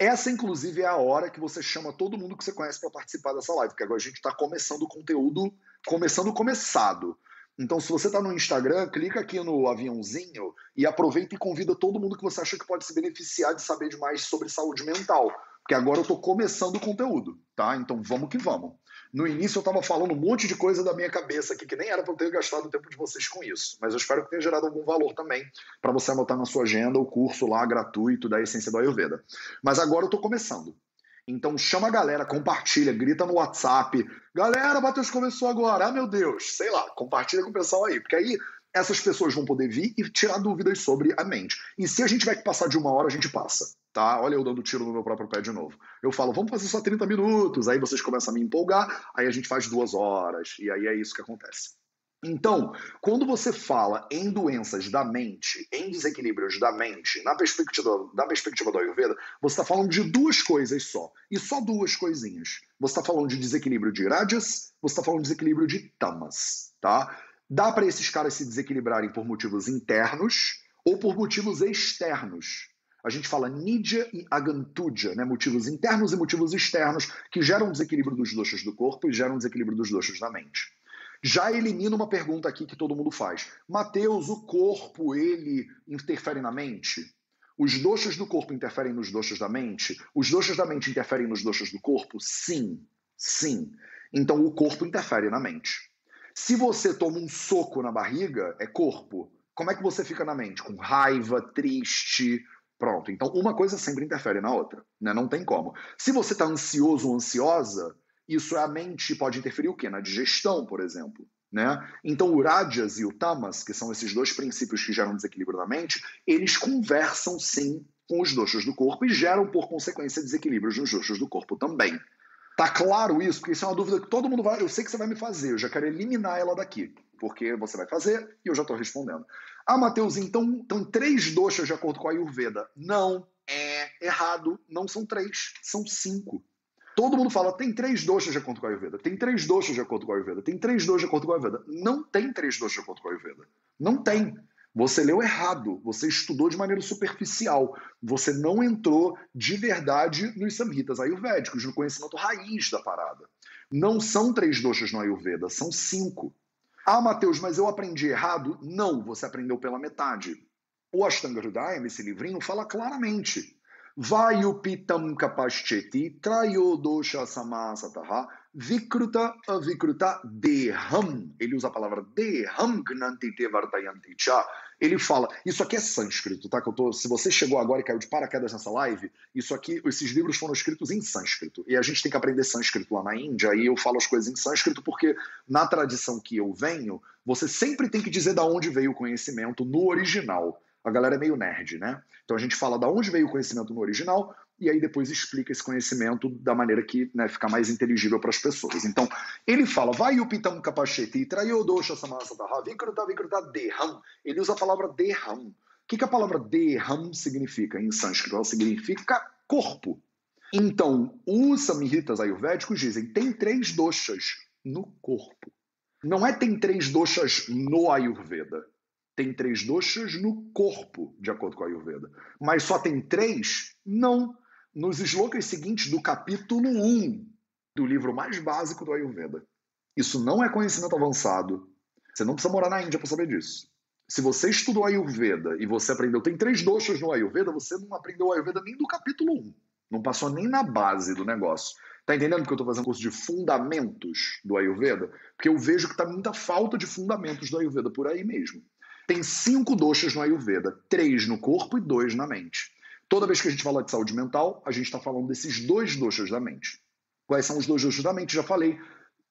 Essa, inclusive, é a hora que você chama todo mundo que você conhece para participar dessa live, porque agora a gente está começando o conteúdo, começando começado. Então, se você está no Instagram, clica aqui no aviãozinho e aproveita e convida todo mundo que você acha que pode se beneficiar de saber mais sobre saúde mental. Porque agora eu estou começando o conteúdo, tá? Então vamos que vamos. No início eu estava falando um monte de coisa da minha cabeça aqui, que nem era para eu ter gastado o tempo de vocês com isso. Mas eu espero que tenha gerado algum valor também para você anotar na sua agenda o curso lá gratuito da Essência do Ayurveda. Mas agora eu estou começando. Então chama a galera, compartilha, grita no WhatsApp. Galera, Matheus começou agora. Ah, meu Deus, sei lá, compartilha com o pessoal aí. Porque aí essas pessoas vão poder vir e tirar dúvidas sobre a mente. E se a gente que passar de uma hora, a gente passa. Tá? Olha eu dando tiro no meu próprio pé de novo. Eu falo, vamos fazer só 30 minutos. Aí vocês começam a me empolgar, aí a gente faz duas horas. E aí é isso que acontece. Então, quando você fala em doenças da mente, em desequilíbrios da mente, na perspectiva, da perspectiva do Ayurveda, você está falando de duas coisas só. E só duas coisinhas. Você está falando de desequilíbrio de rajas, você está falando de desequilíbrio de tamas. Tá? Dá para esses caras se desequilibrarem por motivos internos ou por motivos externos. A gente fala Nidya e Agantuja, né? motivos internos e motivos externos que geram desequilíbrio dos doxas do corpo e geram desequilíbrio dos doxas da mente. Já elimina uma pergunta aqui que todo mundo faz. Mateus, o corpo, ele interfere na mente? Os doxas do corpo interferem nos doxas da mente? Os doxas da mente interferem nos doxas do corpo? Sim, sim. Então o corpo interfere na mente. Se você toma um soco na barriga, é corpo. Como é que você fica na mente? Com raiva, triste, pronto. Então uma coisa sempre interfere na outra, né? Não tem como. Se você está ansioso ou ansiosa, isso é a mente pode interferir o quê? Na digestão, por exemplo. Né? Então, o Rajas e o Tamas, que são esses dois princípios que geram desequilíbrio na mente, eles conversam sim com os doxos do corpo e geram, por consequência, desequilíbrios nos doxos do corpo também. Tá claro isso? Porque isso é uma dúvida que todo mundo vai. Eu sei que você vai me fazer, eu já quero eliminar ela daqui, porque você vai fazer e eu já estou respondendo. Ah, Matheus, então, então três doxas de acordo com a Ayurveda. Não, é errado. Não são três, são cinco. Todo mundo fala, tem três doxas de acordo com a Ayurveda, tem três doxas de acordo com a Ayurveda, tem três doxas de acordo com a Ayurveda. Não tem três doxas de acordo com a Ayurveda. Não tem. Você leu errado, você estudou de maneira superficial, você não entrou de verdade nos samhitas ayurvédicos, no conhecimento raiz da parada. Não são três doxas no Ayurveda, são cinco. Ah, Mateus, mas eu aprendi errado? Não, você aprendeu pela metade. O Ashtanga Hridayam, esse livrinho, fala claramente. Vayupitam kapascheti trayodosha samasataha vikruta avikruta deham. Ele usa a palavra deham gnantite vartayanti cha. Ele fala, isso aqui é sânscrito, tá? Tô, se você chegou agora e caiu de paraquedas nessa live, isso aqui, esses livros foram escritos em sânscrito. E a gente tem que aprender sânscrito lá na Índia, e eu falo as coisas em sânscrito porque na tradição que eu venho, você sempre tem que dizer da onde veio o conhecimento no original a galera é meio nerd, né? Então a gente fala da onde veio o conhecimento no original e aí depois explica esse conhecimento da maneira que né, fica mais inteligível para as pessoas. Então, ele fala, vai o pitam capachete traiodosha samasadaha vikruta vikruta deham. Ele usa a palavra deham. O que, que a palavra deham significa em sânscrito? Ela significa corpo. Então, os samhitas ayurvédicos dizem tem três doshas no corpo. Não é tem três doshas no Ayurveda tem três doshas no corpo, de acordo com a Ayurveda. Mas só tem três? Não. Nos slokas seguintes do capítulo 1 do livro mais básico do Ayurveda. Isso não é conhecimento avançado. Você não precisa morar na Índia para saber disso. Se você estudou Ayurveda e você aprendeu, tem três doshas no Ayurveda, você não aprendeu Ayurveda nem do capítulo 1. Não passou nem na base do negócio. Tá entendendo porque eu estou fazendo curso de fundamentos do Ayurveda? Porque eu vejo que tá muita falta de fundamentos do Ayurveda por aí mesmo. Tem cinco doxas no Ayurveda, três no corpo e dois na mente. Toda vez que a gente fala de saúde mental, a gente está falando desses dois doxas da mente. Quais são os dois doxas da mente? Já falei.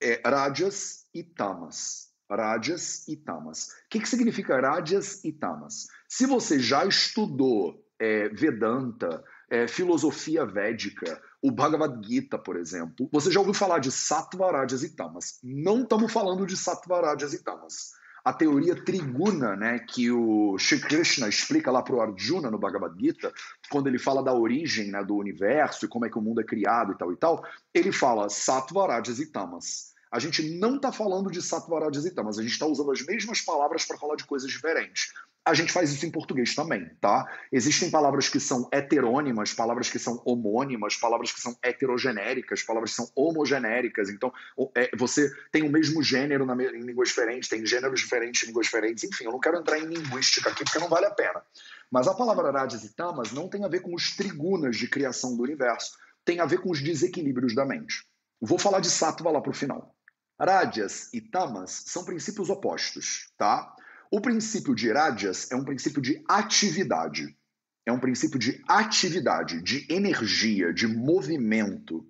É Rajas e Tamas. Rajas e Tamas. O que, que significa Rajas e Tamas? Se você já estudou é, Vedanta, é, filosofia védica, o Bhagavad Gita, por exemplo, você já ouviu falar de Sattva, Rajas e Tamas. Não estamos falando de Sattva, Rajas e Tamas a teoria triguna, né, que o Shri Krishna explica lá para o Arjuna no Bhagavad Gita, quando ele fala da origem né, do universo e como é que o mundo é criado e tal e tal, ele fala sattva, rajas e tamas. A gente não está falando de e tamas, a gente está usando as mesmas palavras para falar de coisas diferentes a gente faz isso em português também, tá? Existem palavras que são heterônimas, palavras que são homônimas, palavras que são heterogenéricas, palavras que são homogenéricas. Então, é, você tem o mesmo gênero na, em línguas diferentes, tem gêneros diferentes em línguas diferentes. Enfim, eu não quero entrar em linguística aqui porque não vale a pena. Mas a palavra Radhas e Tamas não tem a ver com os trigunas de criação do universo, tem a ver com os desequilíbrios da mente. Vou falar de Sattva lá para o final. Rádias e tamas são princípios opostos, tá? O princípio de Rádias é um princípio de atividade. É um princípio de atividade, de energia, de movimento.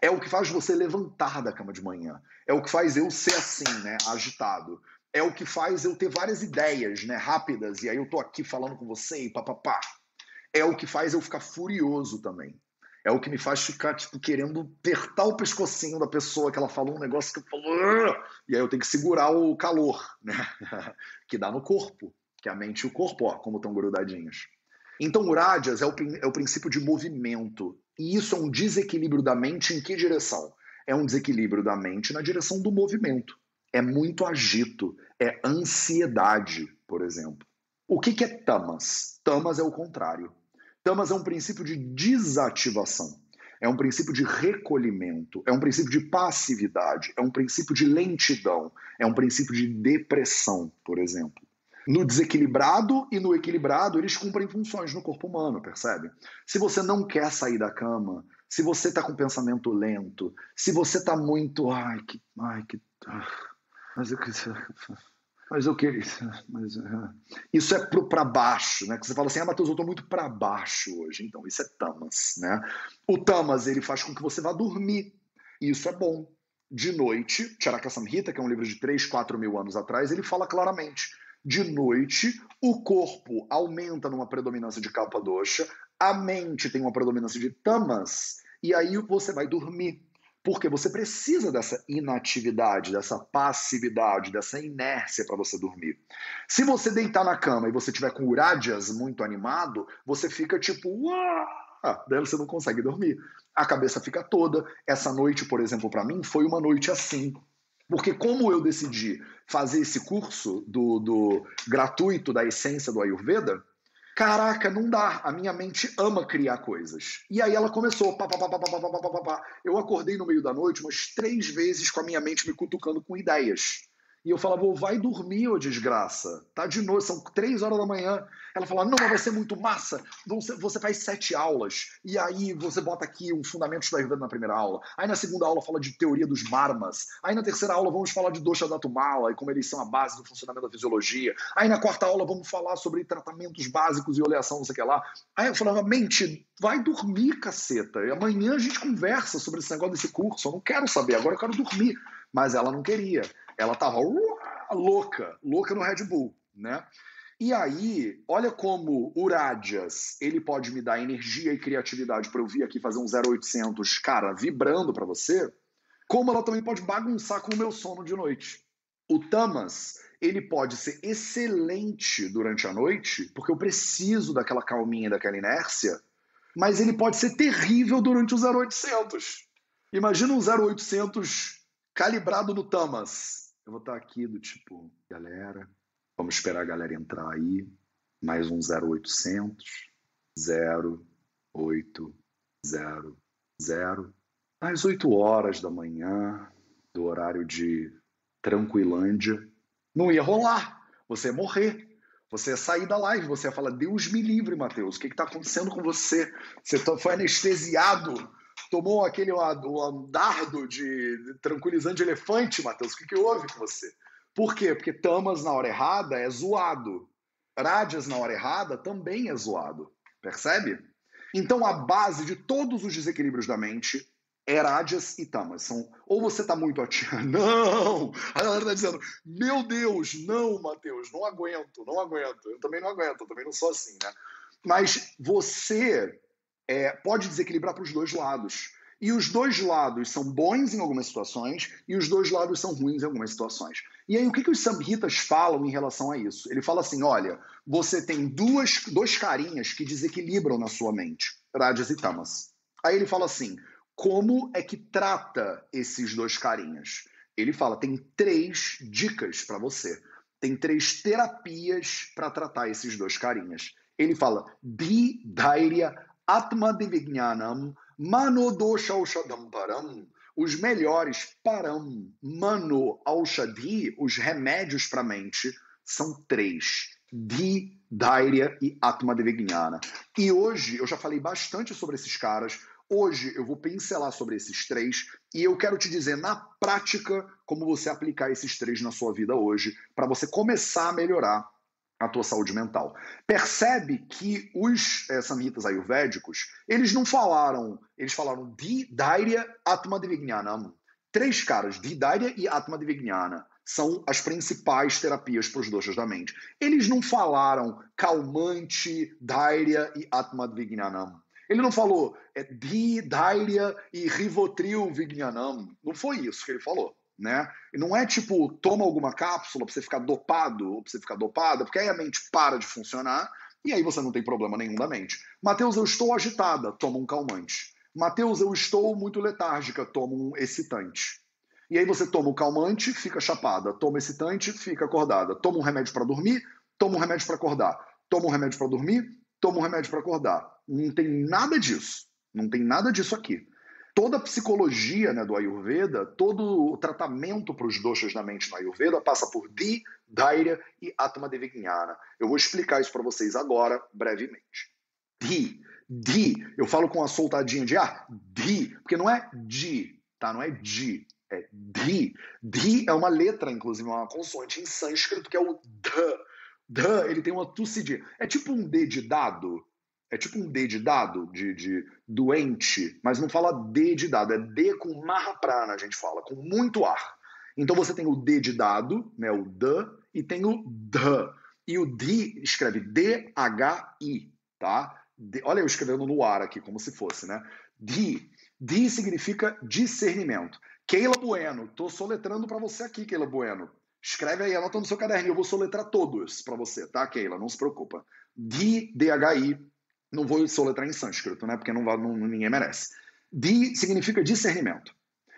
É o que faz você levantar da cama de manhã. É o que faz eu ser assim, né, agitado. É o que faz eu ter várias ideias, né, rápidas, e aí eu tô aqui falando com você e papapá. É o que faz eu ficar furioso também é o que me faz ficar, tipo, querendo apertar o pescocinho da pessoa que ela falou um negócio que eu falo, e aí eu tenho que segurar o calor, né? que dá no corpo, que a mente e o corpo, ó, como estão grudadinhos. Então, o Rádias é o, é o princípio de movimento, e isso é um desequilíbrio da mente em que direção? É um desequilíbrio da mente na direção do movimento. É muito agito, é ansiedade, por exemplo. O que, que é tamas? Tamas é o contrário Tamas é um princípio de desativação, é um princípio de recolhimento, é um princípio de passividade, é um princípio de lentidão, é um princípio de depressão, por exemplo. No desequilibrado e no equilibrado, eles cumprem funções no corpo humano, percebe? Se você não quer sair da cama, se você está com pensamento lento, se você está muito. Ai, que. Ai, que. Ah, mas eu mas eu queria. Mas, uh, isso é para baixo, né? Que você fala assim, ah, Matheus, eu estou muito para baixo hoje. Então, isso é tamas, né? O tamas, ele faz com que você vá dormir. E isso é bom. De noite, Charaka Samhita, que é um livro de 3, 4 mil anos atrás, ele fala claramente. De noite, o corpo aumenta numa predominância de capa doxa, a mente tem uma predominância de tamas, e aí você vai dormir. Porque você precisa dessa inatividade, dessa passividade, dessa inércia para você dormir. Se você deitar na cama e você tiver com urádias muito animado, você fica tipo, uau! daí você não consegue dormir. A cabeça fica toda. Essa noite, por exemplo, para mim, foi uma noite assim. Porque como eu decidi fazer esse curso do, do gratuito da essência do Ayurveda, Caraca, não dá. A minha mente ama criar coisas. E aí ela começou. Pá, pá, pá, pá, pá, pá, pá, pá. Eu acordei no meio da noite umas três vezes com a minha mente me cutucando com ideias. E eu falava, vai dormir, ô desgraça. Tá de noite, são três horas da manhã. Ela falava, não, mas vai ser muito massa. Você, faz sete aulas. E aí você bota aqui um fundamento da Ayurveda na primeira aula. Aí na segunda aula fala de teoria dos marmas. Aí na terceira aula vamos falar de dosha da tumala e como eles são a base do funcionamento da fisiologia. Aí na quarta aula vamos falar sobre tratamentos básicos e oleação, não sei o que lá. Aí eu falava, mente, vai dormir, caceta. E amanhã a gente conversa sobre esse negócio desse curso. Eu não quero saber, agora eu quero dormir. Mas ela não queria ela tava louca, louca no Red Bull, né? E aí, olha como o Rádias, ele pode me dar energia e criatividade para eu vir aqui fazer um 0800, cara, vibrando para você, como ela também pode bagunçar com o meu sono de noite. O Tamas, ele pode ser excelente durante a noite, porque eu preciso daquela calminha, daquela inércia, mas ele pode ser terrível durante o 0800. Imagina um 0800 calibrado no Tamas eu vou estar aqui do tipo, galera, vamos esperar a galera entrar aí. Mais um 0800 0800 às 8 horas da manhã, do horário de Tranquilândia. Não ia rolar. Você ia morrer. Você ia sair da live, você ia falar, Deus me livre, Mateus, o que está acontecendo com você? Você tá, foi anestesiado tomou aquele o dardo de tranquilizante elefante, Matheus. O que, que houve com você? Por quê? Porque tamas na hora errada é zoado. Rádias na hora errada também é zoado. Percebe? Então a base de todos os desequilíbrios da mente é rádias e tamas. São, ou você está muito ativo. Não! A galera está dizendo, meu Deus, não, Matheus, não aguento, não aguento. Eu também não aguento, eu também não sou assim, né? Mas você é, pode desequilibrar para os dois lados. E os dois lados são bons em algumas situações e os dois lados são ruins em algumas situações. E aí, o que, que os samhitas falam em relação a isso? Ele fala assim: olha, você tem duas, dois carinhas que desequilibram na sua mente, Rajas e Tamas. Aí ele fala assim: como é que trata esses dois carinhas? Ele fala: tem três dicas para você. Tem três terapias para tratar esses dois carinhas. Ele fala: Di Dairya Atma Divijnanam, Mano Dosha Aushadam Param, os melhores param, mano, aushadhi, os remédios para a mente, são três: Di, Dairya e Atma Devijnana. E hoje eu já falei bastante sobre esses caras. Hoje eu vou pincelar sobre esses três e eu quero te dizer na prática como você aplicar esses três na sua vida hoje, para você começar a melhorar a tua saúde mental. Percebe que os é, samhitas ayurvédicos, eles não falaram, eles falaram di, atma divijnana. Três caras, di, dairya e atma divijnana, são as principais terapias para os doshas da mente. Eles não falaram calmante, dairya e atma divijnanam. Ele não falou é, di, dairya e rivotril vijnanam. Não foi isso que ele falou né? E não é tipo, toma alguma cápsula para você ficar dopado ou para você ficar dopada, porque aí a mente para de funcionar e aí você não tem problema nenhum da mente. Mateus, eu estou agitada, toma um calmante. Mateus, eu estou muito letárgica, toma um excitante. E aí você toma o calmante, fica chapada, toma excitante, fica acordada. Toma um remédio para dormir, toma um remédio para acordar. Toma um remédio para dormir, toma um remédio para acordar. Não tem nada disso. Não tem nada disso aqui toda a psicologia né, do Ayurveda, todo o tratamento para os doshas da mente no Ayurveda passa por Di, Dairya e Atma Devijnana. Eu vou explicar isso para vocês agora, brevemente. Di, Di, eu falo com a soltadinha de ar, Di, porque não é Di, tá? Não é Di, é Di. Di é uma letra, inclusive, uma consoante em sânscrito que é o D. D, ele tem uma tussidinha. É tipo um D de dado, é tipo um D de dado, de, de doente, mas não fala D de dado, é D com prana, a gente fala, com muito ar. Então você tem o D de dado, né, o D, e tem o D. E o D escreve D-H-I, tá? D, olha eu escrevendo no ar aqui, como se fosse, né? D. D significa discernimento. Keila Bueno, tô soletrando para você aqui, Keila Bueno. Escreve aí, anota no seu caderninho, eu vou soletrar todos para você, tá, Keila? Não se preocupa. D, D-H-I, não vou soletrar em sânscrito, né? Porque não, não, ninguém merece. D significa discernimento.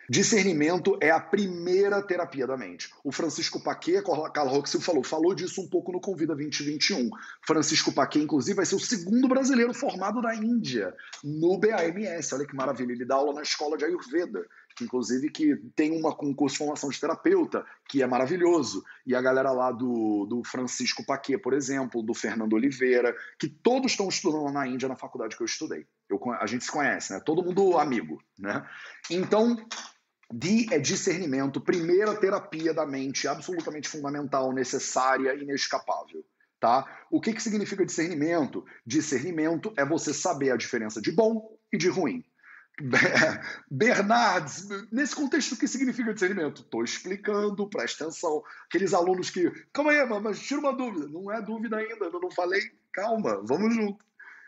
Discernimento é a primeira terapia da mente. O Francisco Paquet, Carl Roxil falou, falou disso um pouco no Convida 2021. Francisco Paquet, inclusive, vai ser o segundo brasileiro formado na Índia, no BAMS. Olha que maravilha. Ele dá aula na escola de Ayurveda, inclusive que tem uma, um curso de formação de terapeuta, que é maravilhoso. E a galera lá do, do Francisco Paquet, por exemplo, do Fernando Oliveira, que todos estão estudando lá na Índia, na faculdade que eu estudei. Eu, a gente se conhece, né? Todo mundo amigo, né? Então, D é discernimento, primeira terapia da mente, absolutamente fundamental, necessária, inescapável. Tá? O que, que significa discernimento? Discernimento é você saber a diferença de bom e de ruim. Bernardes, nesse contexto, o que significa discernimento? Estou explicando, presta atenção. Aqueles alunos que. Calma aí, mas tira uma dúvida. Não é dúvida ainda, eu não falei. Calma, vamos junto.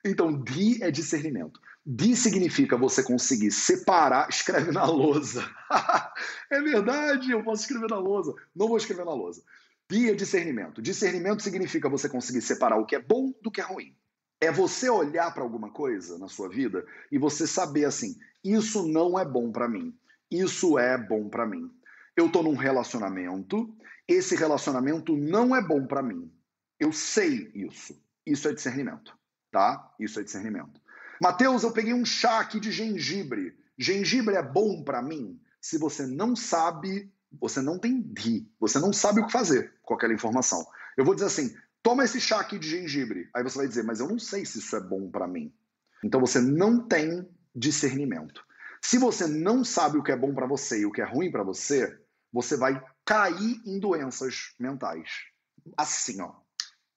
Então, D é discernimento. D significa você conseguir separar. Escreve na lousa. é verdade, eu posso escrever na lousa. Não vou escrever na lousa. D é discernimento. Discernimento significa você conseguir separar o que é bom do que é ruim. É você olhar para alguma coisa na sua vida e você saber assim: isso não é bom para mim. Isso é bom para mim. Eu estou num relacionamento, esse relacionamento não é bom para mim. Eu sei isso. Isso é discernimento, tá? Isso é discernimento. Mateus, eu peguei um chá aqui de gengibre. Gengibre é bom para mim? Se você não sabe, você não tem DI. Você não sabe o que fazer com aquela informação. Eu vou dizer assim: toma esse chá aqui de gengibre. Aí você vai dizer, mas eu não sei se isso é bom para mim. Então você não tem discernimento. Se você não sabe o que é bom para você e o que é ruim para você, você vai cair em doenças mentais. Assim, ó.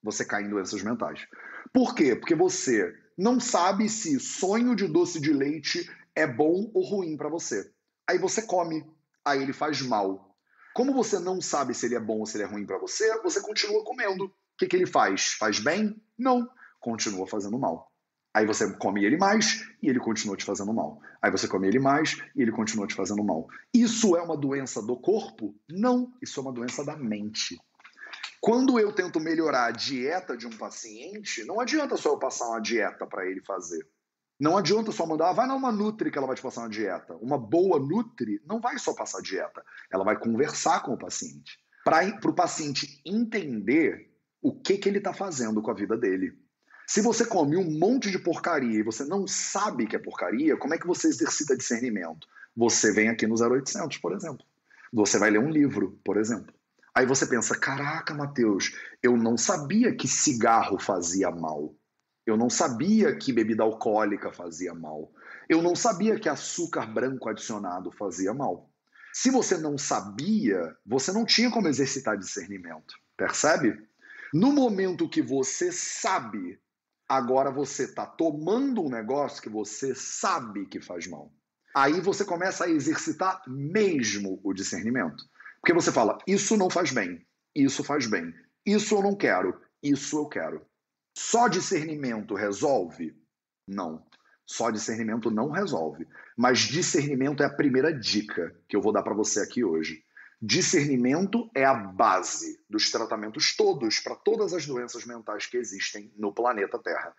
Você cai em doenças mentais. Por quê? Porque você não sabe se sonho de doce de leite é bom ou ruim para você. Aí você come, aí ele faz mal. Como você não sabe se ele é bom ou se ele é ruim para você, você continua comendo. O que, que ele faz? Faz bem? Não. Continua fazendo mal. Aí você come ele mais e ele continua te fazendo mal. Aí você come ele mais e ele continua te fazendo mal. Isso é uma doença do corpo? Não, isso é uma doença da mente. Quando eu tento melhorar a dieta de um paciente, não adianta só eu passar uma dieta para ele fazer. Não adianta só mandar, ah, vai numa Nutri que ela vai te passar uma dieta. Uma boa Nutri não vai só passar dieta, ela vai conversar com o paciente. Para o paciente entender o que, que ele está fazendo com a vida dele. Se você come um monte de porcaria e você não sabe que é porcaria, como é que você exercita discernimento? Você vem aqui no 0800, por exemplo. Você vai ler um livro, por exemplo. Aí você pensa: caraca, Mateus, eu não sabia que cigarro fazia mal. Eu não sabia que bebida alcoólica fazia mal. Eu não sabia que açúcar branco adicionado fazia mal. Se você não sabia, você não tinha como exercitar discernimento. Percebe? No momento que você sabe, agora você está tomando um negócio que você sabe que faz mal. Aí você começa a exercitar mesmo o discernimento. Porque você fala, isso não faz bem, isso faz bem, isso eu não quero, isso eu quero. Só discernimento resolve? Não. Só discernimento não resolve. Mas discernimento é a primeira dica que eu vou dar para você aqui hoje. Discernimento é a base dos tratamentos todos para todas as doenças mentais que existem no planeta Terra.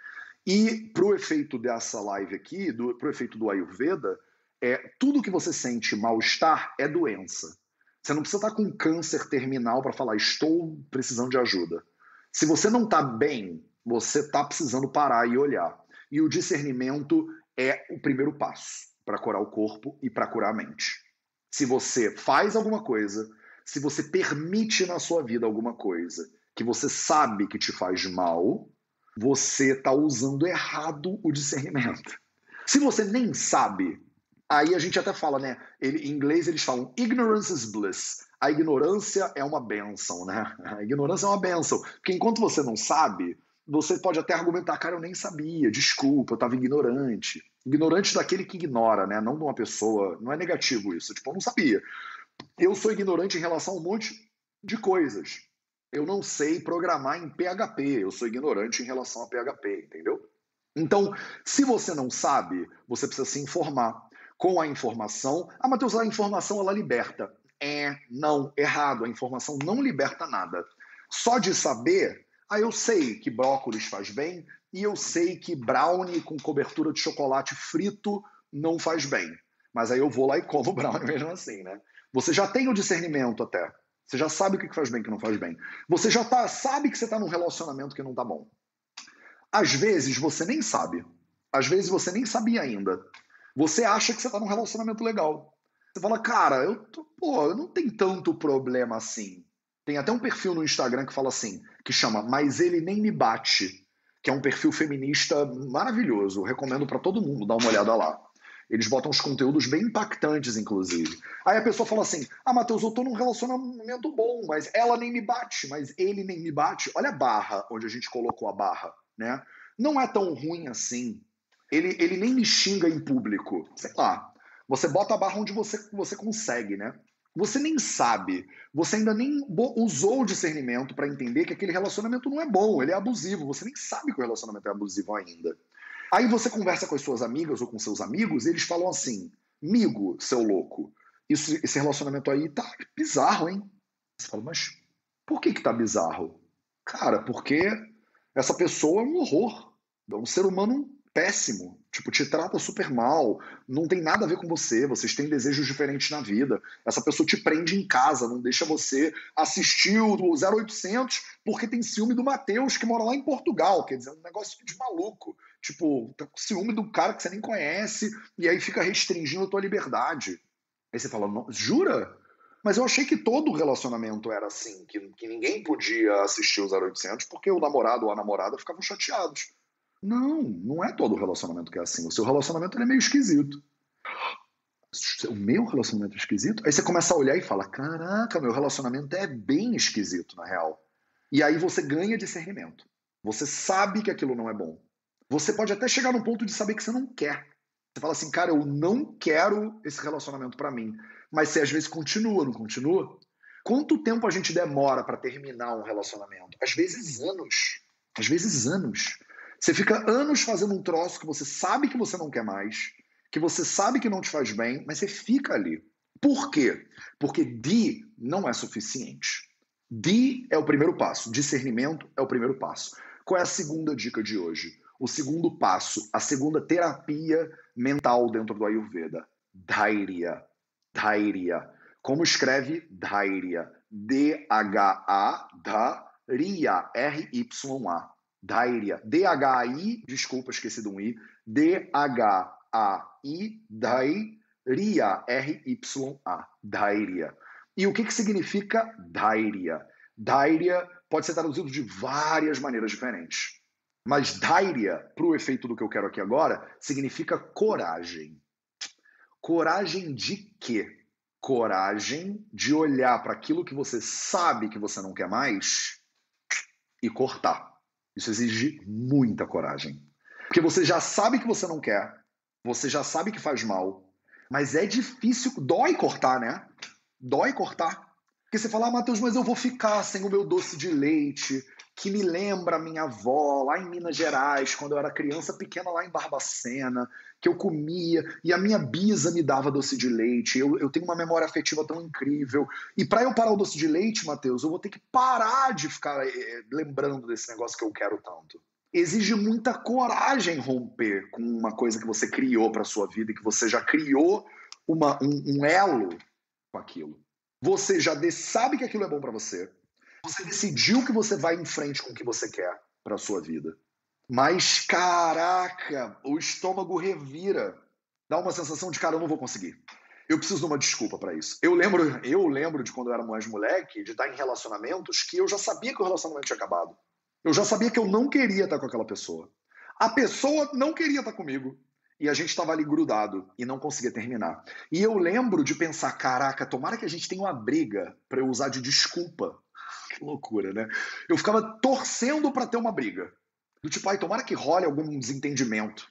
E para o efeito dessa live aqui, para o efeito do Ayurveda, é tudo que você sente mal-estar é doença. Você não precisa estar com câncer terminal para falar, estou precisando de ajuda. Se você não está bem, você está precisando parar e olhar. E o discernimento é o primeiro passo para curar o corpo e para curar a mente. Se você faz alguma coisa, se você permite na sua vida alguma coisa que você sabe que te faz mal, você está usando errado o discernimento. Se você nem sabe, Aí a gente até fala, né? Ele, em inglês eles falam ignorance is bliss. A ignorância é uma benção, né? A ignorância é uma benção. Porque enquanto você não sabe, você pode até argumentar, cara, eu nem sabia, desculpa, eu estava ignorante. Ignorante daquele que ignora, né? Não de uma pessoa. Não é negativo isso. Tipo, eu não sabia. Eu sou ignorante em relação a um monte de coisas. Eu não sei programar em PHP. Eu sou ignorante em relação a PHP, entendeu? Então, se você não sabe, você precisa se informar. Com a informação. Ah, Matheus, a informação ela liberta. É, não, errado. A informação não liberta nada. Só de saber, ah, eu sei que brócolis faz bem e eu sei que brownie com cobertura de chocolate frito não faz bem. Mas aí eu vou lá e como brownie mesmo assim, né? Você já tem o discernimento até. Você já sabe o que faz bem e o que não faz bem. Você já tá, sabe que você está num relacionamento que não tá bom. Às vezes você nem sabe. Às vezes você nem sabia ainda. Você acha que você está num relacionamento legal. Você fala, cara, eu tô, pô, eu não tenho tanto problema assim. Tem até um perfil no Instagram que fala assim, que chama Mas ele nem me bate, que é um perfil feminista maravilhoso. Recomendo para todo mundo dar uma olhada lá. Eles botam os conteúdos bem impactantes, inclusive. Aí a pessoa fala assim: Ah, Matheus, eu tô num relacionamento bom, mas ela nem me bate, mas ele nem me bate. Olha a barra onde a gente colocou a barra, né? Não é tão ruim assim. Ele, ele nem me xinga em público. Sei lá. Você bota a barra onde você, você consegue, né? Você nem sabe, você ainda nem usou o discernimento para entender que aquele relacionamento não é bom, ele é abusivo. Você nem sabe que o relacionamento é abusivo ainda. Aí você conversa com as suas amigas ou com seus amigos, e eles falam assim: Migo, seu louco, isso, esse relacionamento aí tá bizarro, hein? Você fala, mas por que que tá bizarro? Cara, porque essa pessoa é um horror. É um ser humano péssimo. Tipo, te trata super mal, não tem nada a ver com você, vocês têm desejos diferentes na vida. Essa pessoa te prende em casa, não deixa você assistir o 0800 porque tem ciúme do Matheus, que mora lá em Portugal. Quer dizer, um negócio de maluco. Tipo, tá com ciúme do cara que você nem conhece e aí fica restringindo a tua liberdade. Aí você fala, jura? Mas eu achei que todo relacionamento era assim, que, que ninguém podia assistir o 0800 porque o namorado ou a namorada ficavam chateados. Não, não é todo relacionamento que é assim. O seu relacionamento é meio esquisito. O meu relacionamento é esquisito? Aí você começa a olhar e fala: Caraca, meu relacionamento é bem esquisito, na real. E aí você ganha discernimento. Você sabe que aquilo não é bom. Você pode até chegar no ponto de saber que você não quer. Você fala assim, cara, eu não quero esse relacionamento para mim. Mas você às vezes continua, não continua? Quanto tempo a gente demora para terminar um relacionamento? Às vezes anos. Às vezes anos. Você fica anos fazendo um troço que você sabe que você não quer mais, que você sabe que não te faz bem, mas você fica ali. Por quê? Porque de não é suficiente. De é o primeiro passo, discernimento é o primeiro passo. Qual é a segunda dica de hoje? O segundo passo, a segunda terapia mental dentro do Ayurveda, Dhairya. Dhairya. Como escreve Dhairya? D-H-A, Dhairya. D-H-I, desculpa, esqueci do um I. D-H-A-I, Dhairya, R-Y-A. Dhairya. E o que, que significa Dhairya? Dhairya pode ser traduzido de várias maneiras diferentes. Mas Dhairya, para o efeito do que eu quero aqui agora, significa coragem. Coragem de quê? Coragem de olhar para aquilo que você sabe que você não quer mais e cortar. Isso exige muita coragem. Porque você já sabe que você não quer, você já sabe que faz mal, mas é difícil, dói cortar, né? Dói cortar. Porque você fala, ah, Matheus, mas eu vou ficar sem o meu doce de leite, que me lembra a minha avó lá em Minas Gerais, quando eu era criança pequena lá em Barbacena, que eu comia e a minha bisa me dava doce de leite. Eu, eu tenho uma memória afetiva tão incrível. E para eu parar o doce de leite, Matheus, eu vou ter que parar de ficar é, lembrando desse negócio que eu quero tanto. Exige muita coragem romper com uma coisa que você criou para sua vida que você já criou uma, um, um elo com aquilo. Você já sabe que aquilo é bom para você você decidiu que você vai em frente com o que você quer para sua vida. Mas caraca, o estômago revira. Dá uma sensação de cara, eu não vou conseguir. Eu preciso de uma desculpa para isso. Eu lembro, eu lembro de quando eu era mais moleque, de estar em relacionamentos que eu já sabia que o relacionamento tinha acabado. Eu já sabia que eu não queria estar com aquela pessoa. A pessoa não queria estar comigo. E a gente estava ali grudado e não conseguia terminar. E eu lembro de pensar: caraca, tomara que a gente tenha uma briga para eu usar de desculpa que loucura, né? Eu ficava torcendo para ter uma briga. Do tipo, ai, tomara que role algum desentendimento.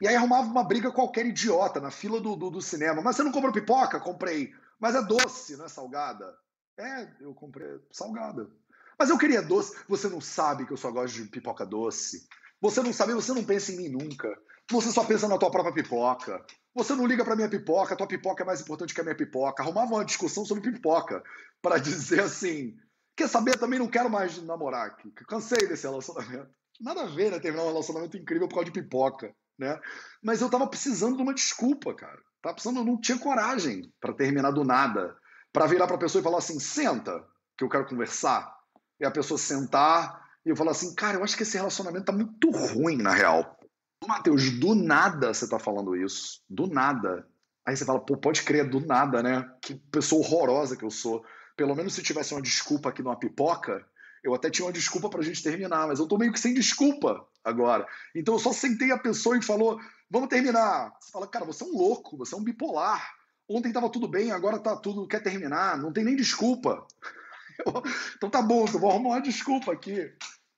E aí arrumava uma briga qualquer idiota na fila do, do, do cinema. Mas você não comprou pipoca? Comprei. Mas é doce, não é salgada? É, eu comprei salgada. Mas eu queria doce. Você não sabe que eu só gosto de pipoca doce. Você não sabe, você não pensa em mim nunca. Você só pensa na tua própria pipoca. Você não liga para minha pipoca, tua pipoca é mais importante que a minha pipoca. Arrumava uma discussão sobre pipoca para dizer assim: quer saber? Também não quero mais namorar aqui. Cansei desse relacionamento. Nada a ver, né? Terminar um relacionamento incrível por causa de pipoca, né? Mas eu tava precisando de uma desculpa, cara. Tava precisando, eu não tinha coragem para terminar do nada. para virar pra pessoa e falar assim: senta, que eu quero conversar. E a pessoa sentar e eu falar assim: cara, eu acho que esse relacionamento tá muito ruim, na real. Matheus, do nada você tá falando isso. Do nada. Aí você fala, pô, pode crer, do nada, né? Que pessoa horrorosa que eu sou. Pelo menos se tivesse uma desculpa aqui numa pipoca, eu até tinha uma desculpa pra gente terminar, mas eu tô meio que sem desculpa agora. Então eu só sentei a pessoa e falou, vamos terminar. Você fala, cara, você é um louco, você é um bipolar. Ontem tava tudo bem, agora tá tudo, quer terminar, não tem nem desculpa. Eu, então tá bom, eu vou arrumar uma desculpa aqui.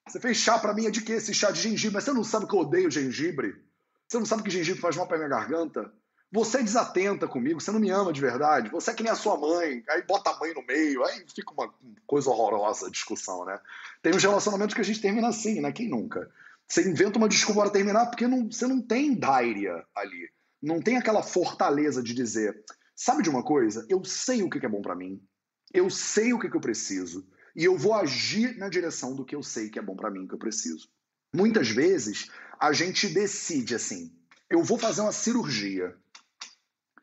Você fez chá para mim, é de que esse chá de gengibre? Mas você não sabe que eu odeio gengibre? Você não sabe que gengibre faz mal para minha garganta? Você é desatenta comigo, você não me ama de verdade, você é que nem a sua mãe, aí bota a mãe no meio, aí fica uma coisa horrorosa a discussão, né? Tem uns relacionamentos que a gente termina assim, né? Quem nunca? Você inventa uma desculpa para terminar porque não, você não tem daíria ali. Não tem aquela fortaleza de dizer, sabe de uma coisa? Eu sei o que é bom para mim, eu sei o que eu preciso, e eu vou agir na direção do que eu sei que é bom para mim, que eu preciso. Muitas vezes a gente decide assim: eu vou fazer uma cirurgia.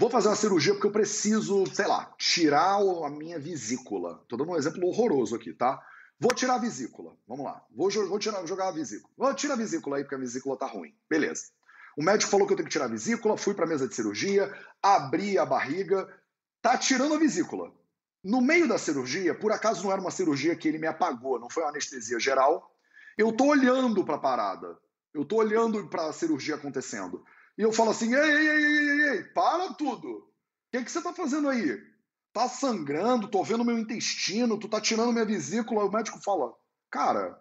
Vou fazer uma cirurgia porque eu preciso, sei lá, tirar a minha vesícula. Tô dando um exemplo horroroso aqui, tá? Vou tirar a vesícula. Vamos lá. Vou, vou tirar, jogar a vesícula. Vou tirar a vesícula aí porque a vesícula tá ruim. Beleza. O médico falou que eu tenho que tirar a vesícula, fui para a mesa de cirurgia, abri a barriga, tá tirando a vesícula. No meio da cirurgia, por acaso não era uma cirurgia que ele me apagou, não foi uma anestesia geral. Eu tô olhando para a parada. Eu tô olhando para a cirurgia acontecendo. E eu falo assim: ei, ei, ei, ei, ei, para tudo. O que, que você tá fazendo aí? Tá sangrando, tô vendo meu intestino, tu tá tirando minha vesícula. O médico fala: cara,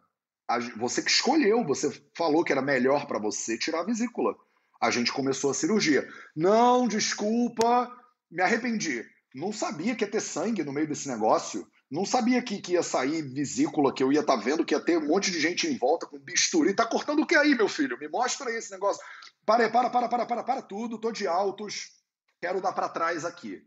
você que escolheu, você falou que era melhor para você tirar a vesícula. A gente começou a cirurgia. Não, desculpa, me arrependi. Não sabia que ia ter sangue no meio desse negócio. Não sabia que, que ia sair vesícula, que eu ia estar tá vendo que ia ter um monte de gente em volta com bisturi. Tá cortando o que aí, meu filho? Me mostra aí esse negócio. Para, para, para, para, para, para tudo. Tô de altos. Quero dar para trás aqui.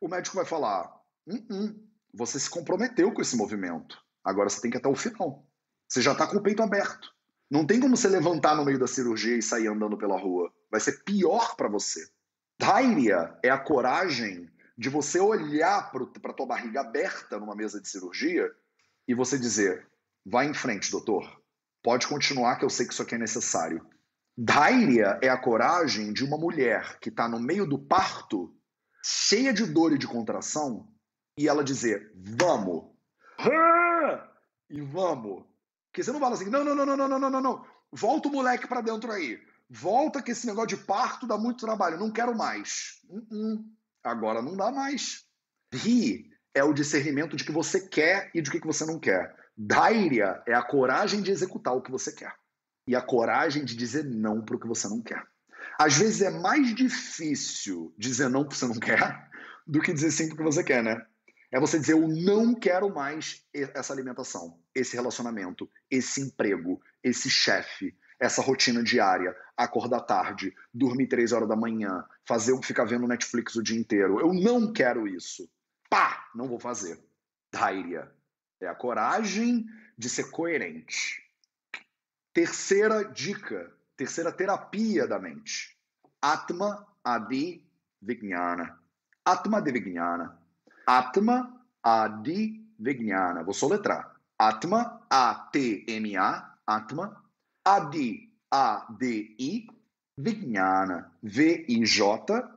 O médico vai falar: hum, hum, você se comprometeu com esse movimento. Agora você tem que até o final. Você já está com o peito aberto. Não tem como você levantar no meio da cirurgia e sair andando pela rua. Vai ser pior para você. Daíria é a coragem de você olhar para a tua barriga aberta numa mesa de cirurgia e você dizer: vai em frente, doutor. Pode continuar, que eu sei que isso aqui é necessário. Daíria é a coragem de uma mulher que está no meio do parto, cheia de dor e de contração, e ela dizer: vamos. E vamos. Porque você não fala assim: não, não, não, não, não, não, não, não. Volta o moleque para dentro aí. Volta que esse negócio de parto dá muito trabalho. Não quero mais. Uh -uh. Agora não dá mais. Ri é o discernimento de que você quer e de que você não quer. Daíria é a coragem de executar o que você quer. E a coragem de dizer não para o que você não quer. Às vezes é mais difícil dizer não que você não quer do que dizer sim para o que você quer, né? É você dizer eu não quero mais essa alimentação, esse relacionamento, esse emprego, esse chefe, essa rotina diária, acordar tarde, dormir três horas da manhã, fazer ficar vendo Netflix o dia inteiro. Eu não quero isso. Pá, não vou fazer. Daíria é a coragem de ser coerente. Terceira dica, terceira terapia da mente. Atma Adi Vijnana. Atma de Vijnana. Atma Adi Vijnana. Vou soletrar. Atma, A-T-M-A, Atma Adi, A-D-I, Vijnana, V-I-J-N-A-N-A,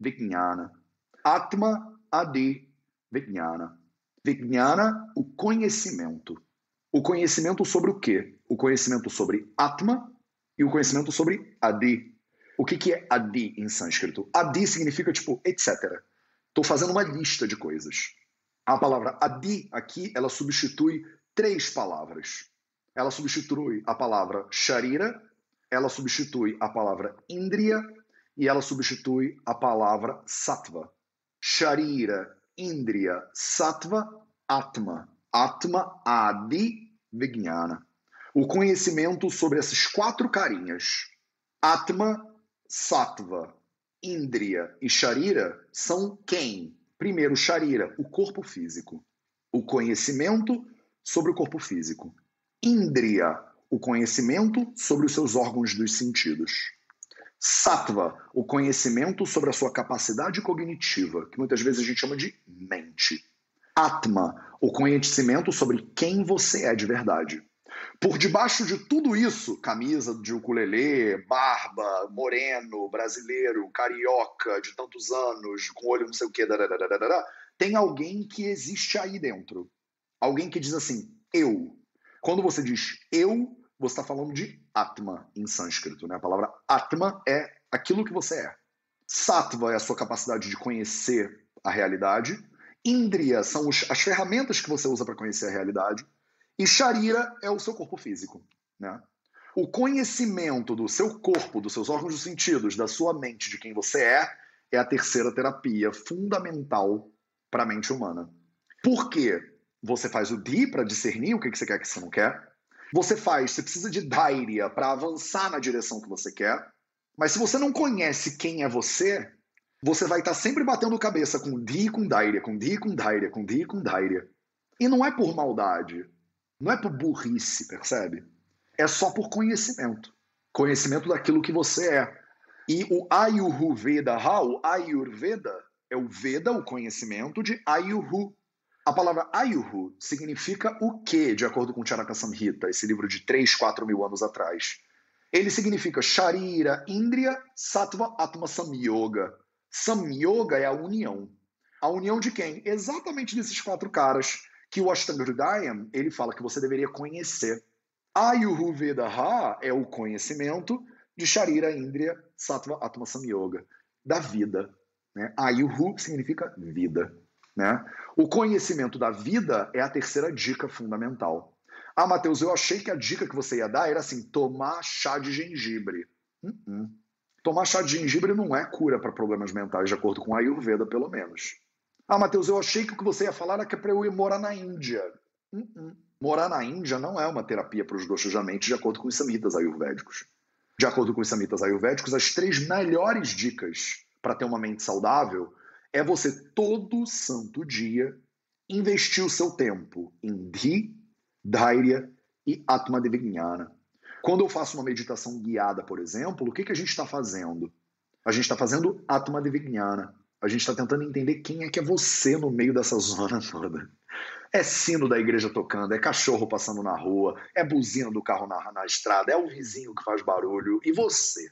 Vijnana. Atma, Adi, Vijnana. Vijnana, o conhecimento. O conhecimento sobre o quê? O conhecimento sobre Atma e o conhecimento sobre Adi. O que, que é Adi em sânscrito? Adi significa tipo, etc. Estou fazendo uma lista de coisas. A palavra Adi aqui, ela substitui três palavras ela substitui a palavra sharira, ela substitui a palavra indriya e ela substitui a palavra sattva. Sharira, indriya, sattva, atma. Atma, adi, vijnana. O conhecimento sobre esses quatro carinhas. Atma Sattva, Indriya e Sharira são quem? Primeiro, Sharira, o corpo físico. O conhecimento sobre o corpo físico. Indriya, o conhecimento sobre os seus órgãos dos sentidos. Sattva, o conhecimento sobre a sua capacidade cognitiva, que muitas vezes a gente chama de mente. Atma, o conhecimento sobre quem você é de verdade. Por debaixo de tudo isso, camisa de ukulele, barba, moreno, brasileiro, carioca, de tantos anos, com olho não sei o quê, tem alguém que existe aí dentro. Alguém que diz assim, eu. Quando você diz eu, você está falando de Atma em sânscrito. Né? A palavra Atma é aquilo que você é. Sattva é a sua capacidade de conhecer a realidade. Indriya são os, as ferramentas que você usa para conhecer a realidade. E Sharira é o seu corpo físico. Né? O conhecimento do seu corpo, dos seus órgãos dos sentidos, da sua mente, de quem você é, é a terceira terapia fundamental para a mente humana. Por quê? Você faz o DI para discernir o que você quer que você não quer. Você faz, você precisa de Dairia para avançar na direção que você quer. Mas se você não conhece quem é você, você vai estar tá sempre batendo cabeça com Di e com Dairia, com Di e com Dairia, com Di e com Dairia. E não é por maldade, não é por burrice, percebe? É só por conhecimento. Conhecimento daquilo que você é. E o Ayurveda, o Ayurveda é o Veda, o conhecimento de Ayurhu, a palavra Ayuhu significa o que, de acordo com Charaka Samhita, esse livro de 3, 4 mil anos atrás? Ele significa Sharira, Indriya, Sattva, Atma, Samyoga. Samyoga é a união. A união de quem? Exatamente desses quatro caras que o Ashtanga Hridayam, ele fala que você deveria conhecer. Ayuhu Vedaha é o conhecimento de Sharira, Indriya, Sattva, Atma, Samyoga, da vida. Né? Ayuhu significa vida. Né? O conhecimento da vida é a terceira dica fundamental. Ah, Matheus, eu achei que a dica que você ia dar era assim: tomar chá de gengibre. Uh -uh. Tomar chá de gengibre não é cura para problemas mentais, de acordo com a Ayurveda, pelo menos. Ah, Matheus, eu achei que o que você ia falar era que é para eu ir morar na Índia. Uh morar na Índia não é uma terapia para os doxos da mente, de acordo com os samitas ayurvédicos. De acordo com os samitas ayurvédicos, as três melhores dicas para ter uma mente saudável é você todo santo dia investir o seu tempo em Dhi, Dhairya e Atma Devijnana. Quando eu faço uma meditação guiada, por exemplo, o que, que a gente está fazendo? A gente está fazendo Atma Devijnana. A gente está tentando entender quem é que é você no meio dessa zona toda. É sino da igreja tocando, é cachorro passando na rua, é buzina do carro na, na estrada, é o vizinho que faz barulho. E você?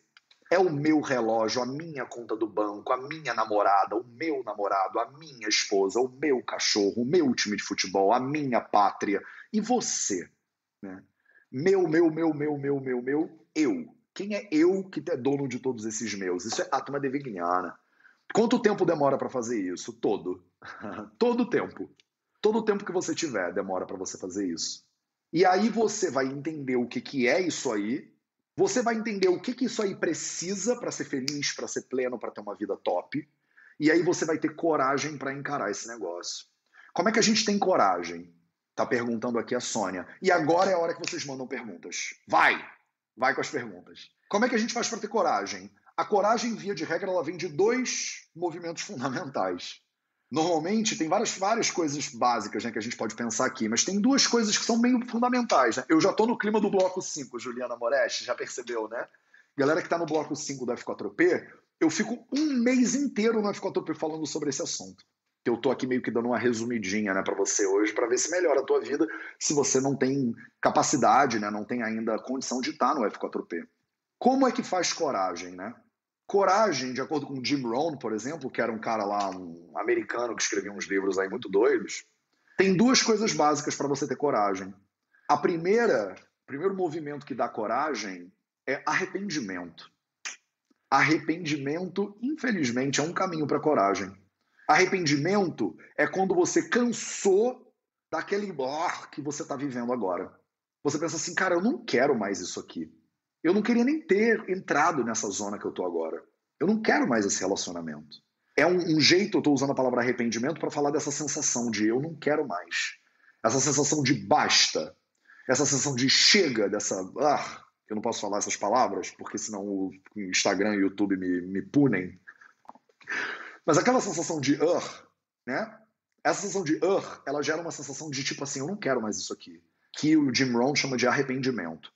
É o meu relógio, a minha conta do banco, a minha namorada, o meu namorado, a minha esposa, o meu cachorro, o meu time de futebol, a minha pátria. E você? Né? Meu, meu, meu, meu, meu, meu, meu, eu. Quem é eu que é dono de todos esses meus? Isso é Atma Devignyana. Quanto tempo demora para fazer isso? Todo. Todo tempo. Todo tempo que você tiver demora para você fazer isso. E aí você vai entender o que, que é isso aí você vai entender o que, que isso aí precisa para ser feliz, para ser pleno, para ter uma vida top. E aí você vai ter coragem para encarar esse negócio. Como é que a gente tem coragem? Tá perguntando aqui a Sônia. E agora é a hora que vocês mandam perguntas. Vai! Vai com as perguntas. Como é que a gente faz para ter coragem? A coragem, via de regra, ela vem de dois movimentos fundamentais. Normalmente tem várias, várias coisas básicas né, que a gente pode pensar aqui, mas tem duas coisas que são meio fundamentais. Né? Eu já estou no clima do bloco 5, Juliana Moreste, já percebeu, né? Galera que está no bloco 5 do F4P, eu fico um mês inteiro no F4P falando sobre esse assunto. Eu estou aqui meio que dando uma resumidinha né, para você hoje, para ver se melhora a tua vida, se você não tem capacidade, né, não tem ainda condição de estar tá no F4P. Como é que faz coragem, né? Coragem, de acordo com Jim Rohn, por exemplo, que era um cara lá, um americano que escrevia uns livros aí muito doidos, tem duas coisas básicas para você ter coragem. A primeira, o primeiro movimento que dá coragem é arrependimento. Arrependimento, infelizmente, é um caminho para coragem. Arrependimento é quando você cansou daquele blá que você está vivendo agora. Você pensa assim, cara, eu não quero mais isso aqui. Eu não queria nem ter entrado nessa zona que eu tô agora. Eu não quero mais esse relacionamento. É um, um jeito, eu estou usando a palavra arrependimento para falar dessa sensação de eu não quero mais. Essa sensação de basta. Essa sensação de chega, dessa. Ah, Eu não posso falar essas palavras, porque senão o Instagram e o YouTube me, me punem. Mas aquela sensação de uh, né? Essa sensação de uh, ela gera uma sensação de tipo assim, eu não quero mais isso aqui. Que o Jim Rohn chama de arrependimento.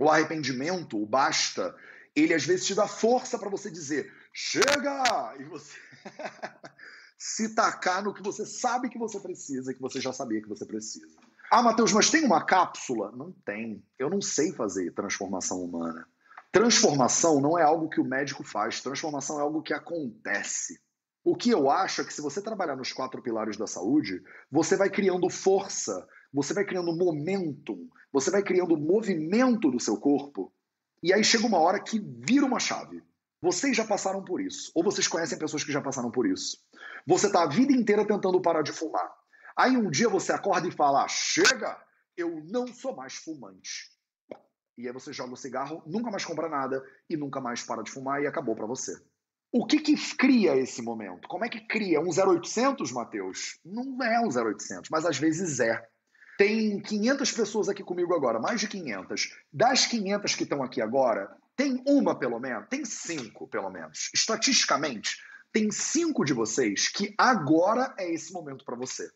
O arrependimento, o basta, ele às vezes te dá força para você dizer, chega! E você se tacar no que você sabe que você precisa, que você já sabia que você precisa. Ah, Matheus, mas tem uma cápsula? Não tem. Eu não sei fazer transformação humana. Transformação não é algo que o médico faz, transformação é algo que acontece. O que eu acho é que se você trabalhar nos quatro pilares da saúde, você vai criando força, você vai criando momentum, você vai criando movimento do seu corpo, e aí chega uma hora que vira uma chave. Vocês já passaram por isso, ou vocês conhecem pessoas que já passaram por isso. Você está a vida inteira tentando parar de fumar. Aí um dia você acorda e fala: chega, eu não sou mais fumante. E aí você joga o cigarro, nunca mais compra nada e nunca mais para de fumar e acabou para você. O que, que cria esse momento? Como é que cria? Um 0800, Matheus? Não é um 0800, mas às vezes é. Tem 500 pessoas aqui comigo agora, mais de 500. Das 500 que estão aqui agora, tem uma pelo menos, tem cinco pelo menos. Estatisticamente, tem cinco de vocês que agora é esse momento para você.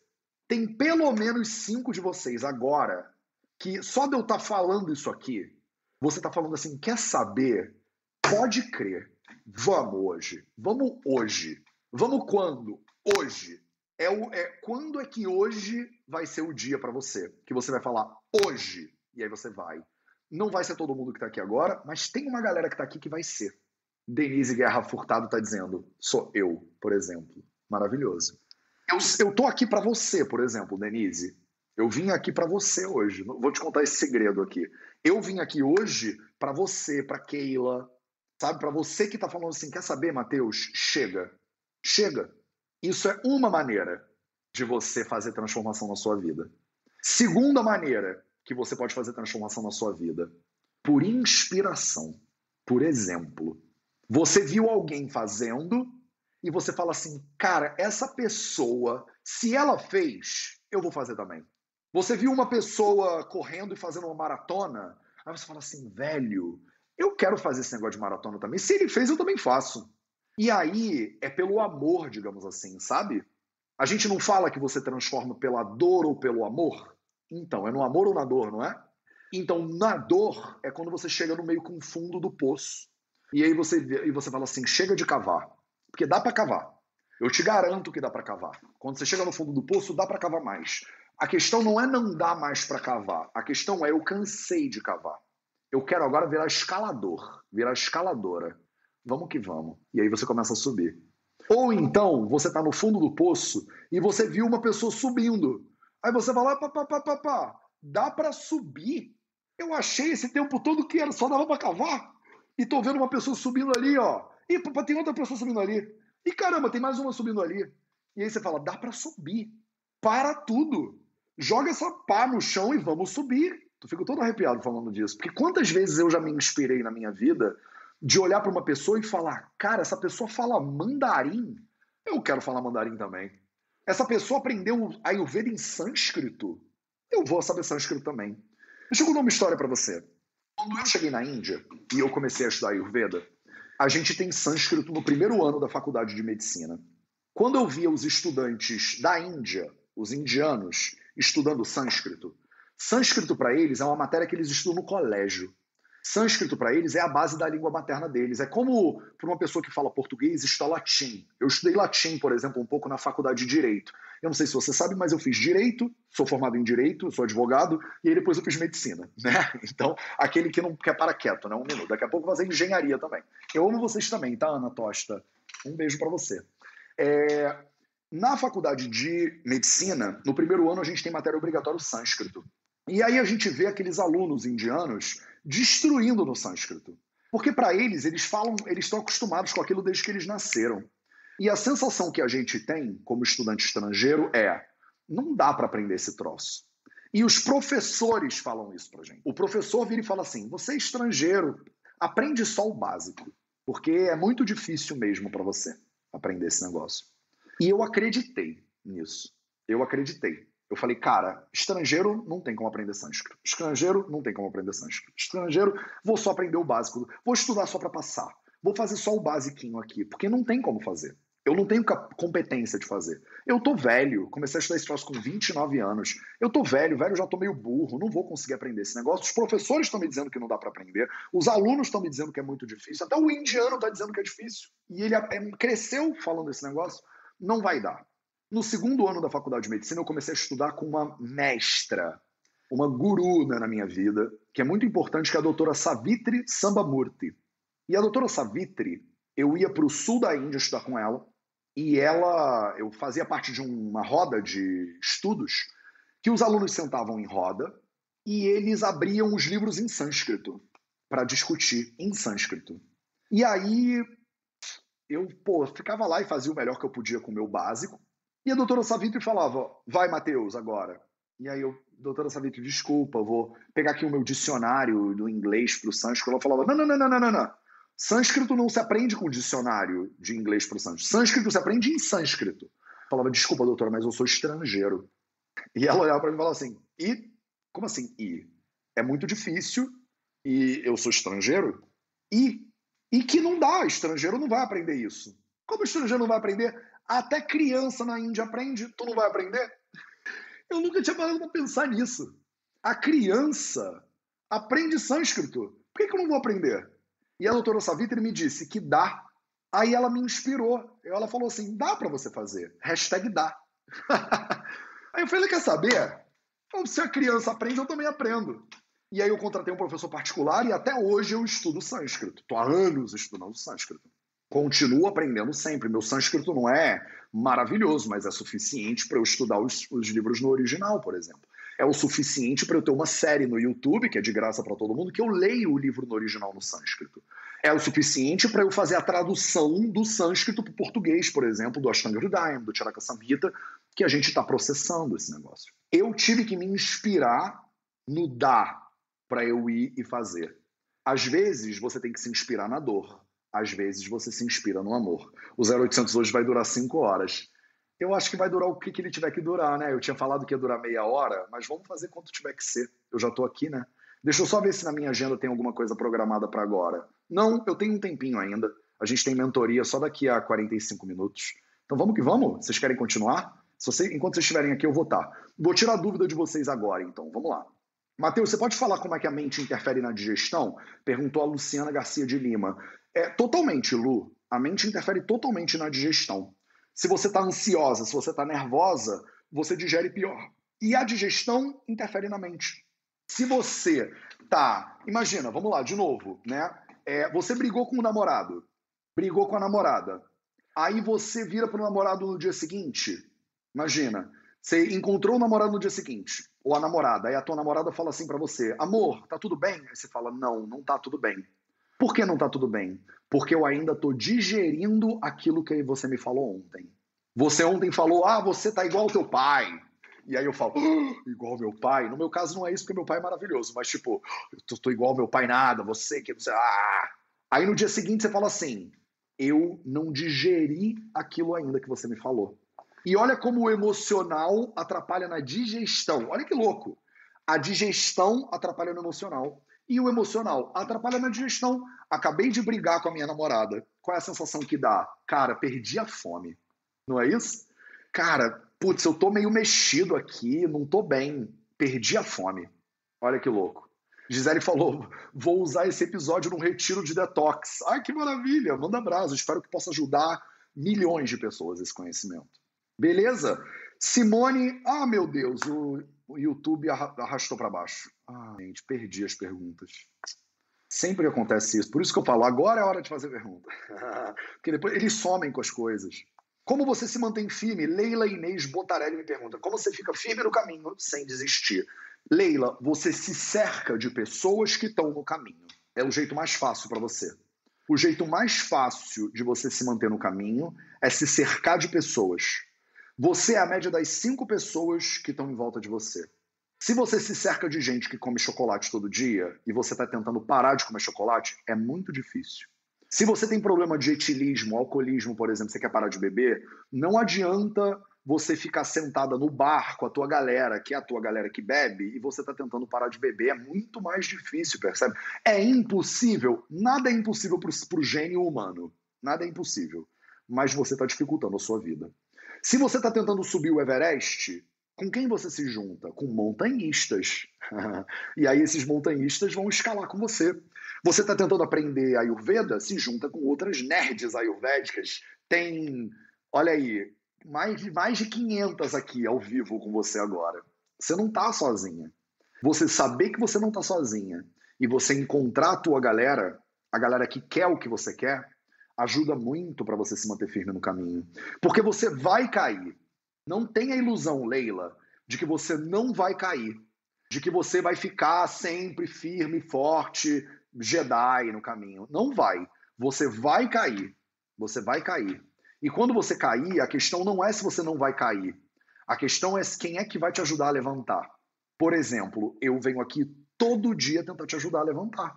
Tem pelo menos cinco de vocês agora que só de eu estar tá falando isso aqui, você está falando assim, quer saber? Pode crer Vamos hoje. Vamos hoje. Vamos quando? Hoje. É, o, é quando é que hoje vai ser o dia para você? Que você vai falar hoje. E aí você vai. Não vai ser todo mundo que está aqui agora, mas tem uma galera que está aqui que vai ser. Denise Guerra Furtado está dizendo: sou eu, por exemplo. Maravilhoso. Eu, eu tô aqui para você, por exemplo, Denise. Eu vim aqui para você hoje. Vou te contar esse segredo aqui. Eu vim aqui hoje para você, para Keila, Sabe, para você que está falando assim, quer saber, Mateus? Chega. Chega. Isso é uma maneira de você fazer transformação na sua vida. Segunda maneira que você pode fazer transformação na sua vida, por inspiração, por exemplo. Você viu alguém fazendo e você fala assim, cara, essa pessoa, se ela fez, eu vou fazer também. Você viu uma pessoa correndo e fazendo uma maratona, aí você fala assim, velho, eu quero fazer esse negócio de maratona também. Se ele fez, eu também faço. E aí é pelo amor, digamos assim, sabe? A gente não fala que você transforma pela dor ou pelo amor? Então, é no amor ou na dor, não é? Então, na dor é quando você chega no meio com o fundo do poço. E aí você, e você fala assim: chega de cavar. Porque dá para cavar. Eu te garanto que dá para cavar. Quando você chega no fundo do poço, dá para cavar mais. A questão não é não dar mais para cavar. A questão é eu cansei de cavar eu quero agora virar escalador, virar escaladora. Vamos que vamos. E aí você começa a subir. Ou então você está no fundo do poço e você viu uma pessoa subindo. Aí você lá, pá, pá, pá, pá, pá. dá para subir. Eu achei esse tempo todo que era só dava para cavar. E tô vendo uma pessoa subindo ali, ó. E tem outra pessoa subindo ali. E caramba, tem mais uma subindo ali. E aí você fala, dá para subir. Para tudo. Joga essa pá no chão e vamos subir. Eu fico todo arrepiado falando disso. Porque quantas vezes eu já me inspirei na minha vida de olhar para uma pessoa e falar: cara, essa pessoa fala mandarim. Eu quero falar mandarim também. Essa pessoa aprendeu Ayurveda em sânscrito. Eu vou saber sânscrito também. Deixa eu contar uma história para você. Quando eu cheguei na Índia e eu comecei a estudar Ayurveda, a gente tem sânscrito no primeiro ano da faculdade de medicina. Quando eu via os estudantes da Índia, os indianos, estudando sânscrito, Sânscrito para eles é uma matéria que eles estudam no colégio. Sânscrito para eles é a base da língua materna deles. É como para uma pessoa que fala português estudar latim. Eu estudei latim, por exemplo, um pouco na faculdade de direito. Eu não sei se você sabe, mas eu fiz direito, sou formado em direito, sou advogado, e aí depois eu fiz medicina, né? Então, aquele que não quer para quieto, né? Um minuto. Daqui a pouco eu vou fazer engenharia também. Eu amo vocês também, tá, Ana Tosta? Um beijo para você. É... Na faculdade de medicina, no primeiro ano a gente tem matéria obrigatória sânscrito. E aí a gente vê aqueles alunos indianos destruindo no sânscrito. Porque para eles, eles falam, eles estão acostumados com aquilo desde que eles nasceram. E a sensação que a gente tem como estudante estrangeiro é: não dá para aprender esse troço. E os professores falam isso para gente. O professor vira e fala assim: você é estrangeiro, aprende só o básico, porque é muito difícil mesmo para você aprender esse negócio. E eu acreditei nisso. Eu acreditei. Eu falei, cara, estrangeiro não tem como aprender sânscrito. Estrangeiro não tem como aprender sânscrito. Estrangeiro, vou só aprender o básico. Vou estudar só para passar. Vou fazer só o basiquinho aqui, porque não tem como fazer. Eu não tenho competência de fazer. Eu tô velho, comecei a estudar esse troço com 29 anos. Eu tô velho, velho, já tô meio burro, não vou conseguir aprender esse negócio. Os professores estão me dizendo que não dá para aprender, os alunos estão me dizendo que é muito difícil, até o indiano está dizendo que é difícil. E ele é, cresceu falando esse negócio, não vai dar. No segundo ano da faculdade de medicina, eu comecei a estudar com uma mestra, uma guru né, na minha vida, que é muito importante, que é a doutora Savitri Sambamurti. E a doutora Savitri, eu ia para o sul da Índia estudar com ela, e ela, eu fazia parte de uma roda de estudos que os alunos sentavam em roda e eles abriam os livros em sânscrito para discutir em sânscrito. E aí eu, pô, ficava lá e fazia o melhor que eu podia com o meu básico. E a doutora Savitri falava: "Vai, Mateus, agora". E aí eu, doutora Savitri, desculpa, vou pegar aqui o meu dicionário do inglês para o sânscrito. Ela falava: "Não, não, não, não, não, não. Sânscrito não se aprende com dicionário de inglês para o sânscrito. Sânscrito se aprende em sânscrito. Eu falava, desculpa, doutora, mas eu sou estrangeiro. E ela olhava para mim e falava assim: e? Como assim, e? É muito difícil e eu sou estrangeiro? E? E que não dá, estrangeiro não vai aprender isso. Como estrangeiro não vai aprender? Até criança na Índia aprende, tu não vai aprender? Eu nunca tinha parado para pensar nisso. A criança aprende sânscrito. Por que, que eu não vou aprender? E a doutora Savitri me disse que dá. Aí ela me inspirou. Ela falou assim: dá para você fazer. Hashtag dá. aí eu falei: quer saber? Então, se a criança aprende, eu também aprendo. E aí eu contratei um professor particular e até hoje eu estudo sânscrito. Estou há anos estudando sânscrito. Continuo aprendendo sempre. Meu sânscrito não é maravilhoso, mas é suficiente para eu estudar os, os livros no original, por exemplo é o suficiente para eu ter uma série no YouTube, que é de graça para todo mundo, que eu leio o livro no original no sânscrito. É o suficiente para eu fazer a tradução do sânscrito para o português, por exemplo, do Ashtanga Hridayam, do Charaka Samhita, que a gente está processando esse negócio. Eu tive que me inspirar no dar para eu ir e fazer. Às vezes você tem que se inspirar na dor, às vezes você se inspira no amor. O 0800 hoje vai durar 5 horas eu acho que vai durar o que, que ele tiver que durar, né? Eu tinha falado que ia durar meia hora, mas vamos fazer quanto tiver que ser. Eu já estou aqui, né? Deixa eu só ver se na minha agenda tem alguma coisa programada para agora. Não, eu tenho um tempinho ainda. A gente tem mentoria só daqui a 45 minutos. Então vamos que vamos? Vocês querem continuar? Se você, enquanto vocês estiverem aqui, eu vou estar. Tá. Vou tirar a dúvida de vocês agora, então. Vamos lá. Matheus, você pode falar como é que a mente interfere na digestão? Perguntou a Luciana Garcia de Lima. É, totalmente, Lu. A mente interfere totalmente na digestão. Se você está ansiosa, se você está nervosa, você digere pior. E a digestão interfere na mente. Se você tá, imagina, vamos lá, de novo, né? É, você brigou com o namorado, brigou com a namorada. Aí você vira para o namorado no dia seguinte. Imagina, você encontrou o namorado no dia seguinte, ou a namorada, aí a tua namorada fala assim para você: "Amor, tá tudo bem?" Aí você fala: "Não, não tá tudo bem." Por que não tá tudo bem? Porque eu ainda estou digerindo aquilo que você me falou ontem. Você ontem falou, ah, você tá igual ao teu pai. E aí eu falo, oh, igual meu pai. No meu caso não é isso, porque meu pai é maravilhoso. Mas tipo, eu tô, tô igual meu pai nada, você que... Você, ah. Aí no dia seguinte você fala assim, eu não digeri aquilo ainda que você me falou. E olha como o emocional atrapalha na digestão. Olha que louco. A digestão atrapalha no emocional. E o emocional atrapalha na digestão. Acabei de brigar com a minha namorada. Qual é a sensação que dá? Cara, perdi a fome. Não é isso? Cara, putz, eu tô meio mexido aqui, não tô bem. Perdi a fome. Olha que louco. Gisele falou: vou usar esse episódio num retiro de detox. Ai, que maravilha! Manda abraço. Espero que possa ajudar milhões de pessoas esse conhecimento. Beleza? Simone, ah, meu Deus, o o YouTube arrastou para baixo. Ah, gente, perdi as perguntas. Sempre acontece isso. Por isso que eu falo, agora é hora de fazer pergunta. Porque depois eles somem com as coisas. Como você se mantém firme? Leila Inês Botarelli me pergunta. Como você fica firme no caminho sem desistir? Leila, você se cerca de pessoas que estão no caminho. É o jeito mais fácil para você. O jeito mais fácil de você se manter no caminho é se cercar de pessoas você é a média das cinco pessoas que estão em volta de você. Se você se cerca de gente que come chocolate todo dia e você está tentando parar de comer chocolate, é muito difícil. Se você tem problema de etilismo, alcoolismo, por exemplo, você quer parar de beber, não adianta você ficar sentada no bar com a tua galera, que é a tua galera que bebe, e você está tentando parar de beber. É muito mais difícil, percebe? É impossível. Nada é impossível para o gênio humano. Nada é impossível. Mas você está dificultando a sua vida. Se você está tentando subir o Everest, com quem você se junta? Com montanhistas. e aí esses montanhistas vão escalar com você. Você está tentando aprender Ayurveda? Se junta com outras nerds ayurvédicas. Tem, olha aí, mais de, mais de 500 aqui ao vivo com você agora. Você não está sozinha. Você saber que você não está sozinha e você encontrar a tua galera, a galera que quer o que você quer, ajuda muito para você se manter firme no caminho. Porque você vai cair. Não tenha ilusão, Leila, de que você não vai cair. De que você vai ficar sempre firme, forte, Jedi no caminho. Não vai. Você vai cair. Você vai cair. E quando você cair, a questão não é se você não vai cair. A questão é quem é que vai te ajudar a levantar. Por exemplo, eu venho aqui todo dia tentar te ajudar a levantar.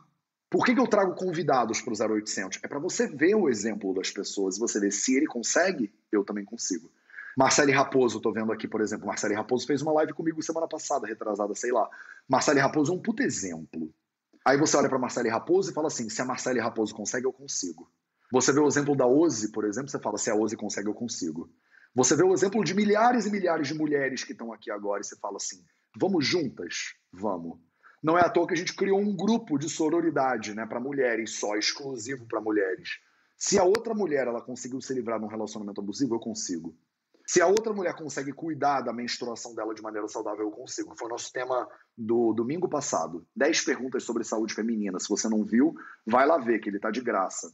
Por que, que eu trago convidados para o 0800? É para você ver o exemplo das pessoas e você ver se ele consegue, eu também consigo. Marcele Raposo, estou vendo aqui, por exemplo, Marcele Raposo fez uma live comigo semana passada, retrasada, sei lá. Marcele Raposo é um puto exemplo. Aí você olha para Marcele Raposo e fala assim: se a Marcele Raposo consegue, eu consigo. Você vê o exemplo da Ozzy, por exemplo, você fala, se a Ozzy consegue, eu consigo. Você vê o exemplo de milhares e milhares de mulheres que estão aqui agora e você fala assim, vamos juntas? Vamos. Não é à toa que a gente criou um grupo de sororidade né, para mulheres, só exclusivo para mulheres. Se a outra mulher ela conseguiu se livrar de um relacionamento abusivo, eu consigo. Se a outra mulher consegue cuidar da menstruação dela de maneira saudável, eu consigo. Foi o nosso tema do domingo passado. 10 perguntas sobre saúde feminina. Se você não viu, vai lá ver, que ele está de graça.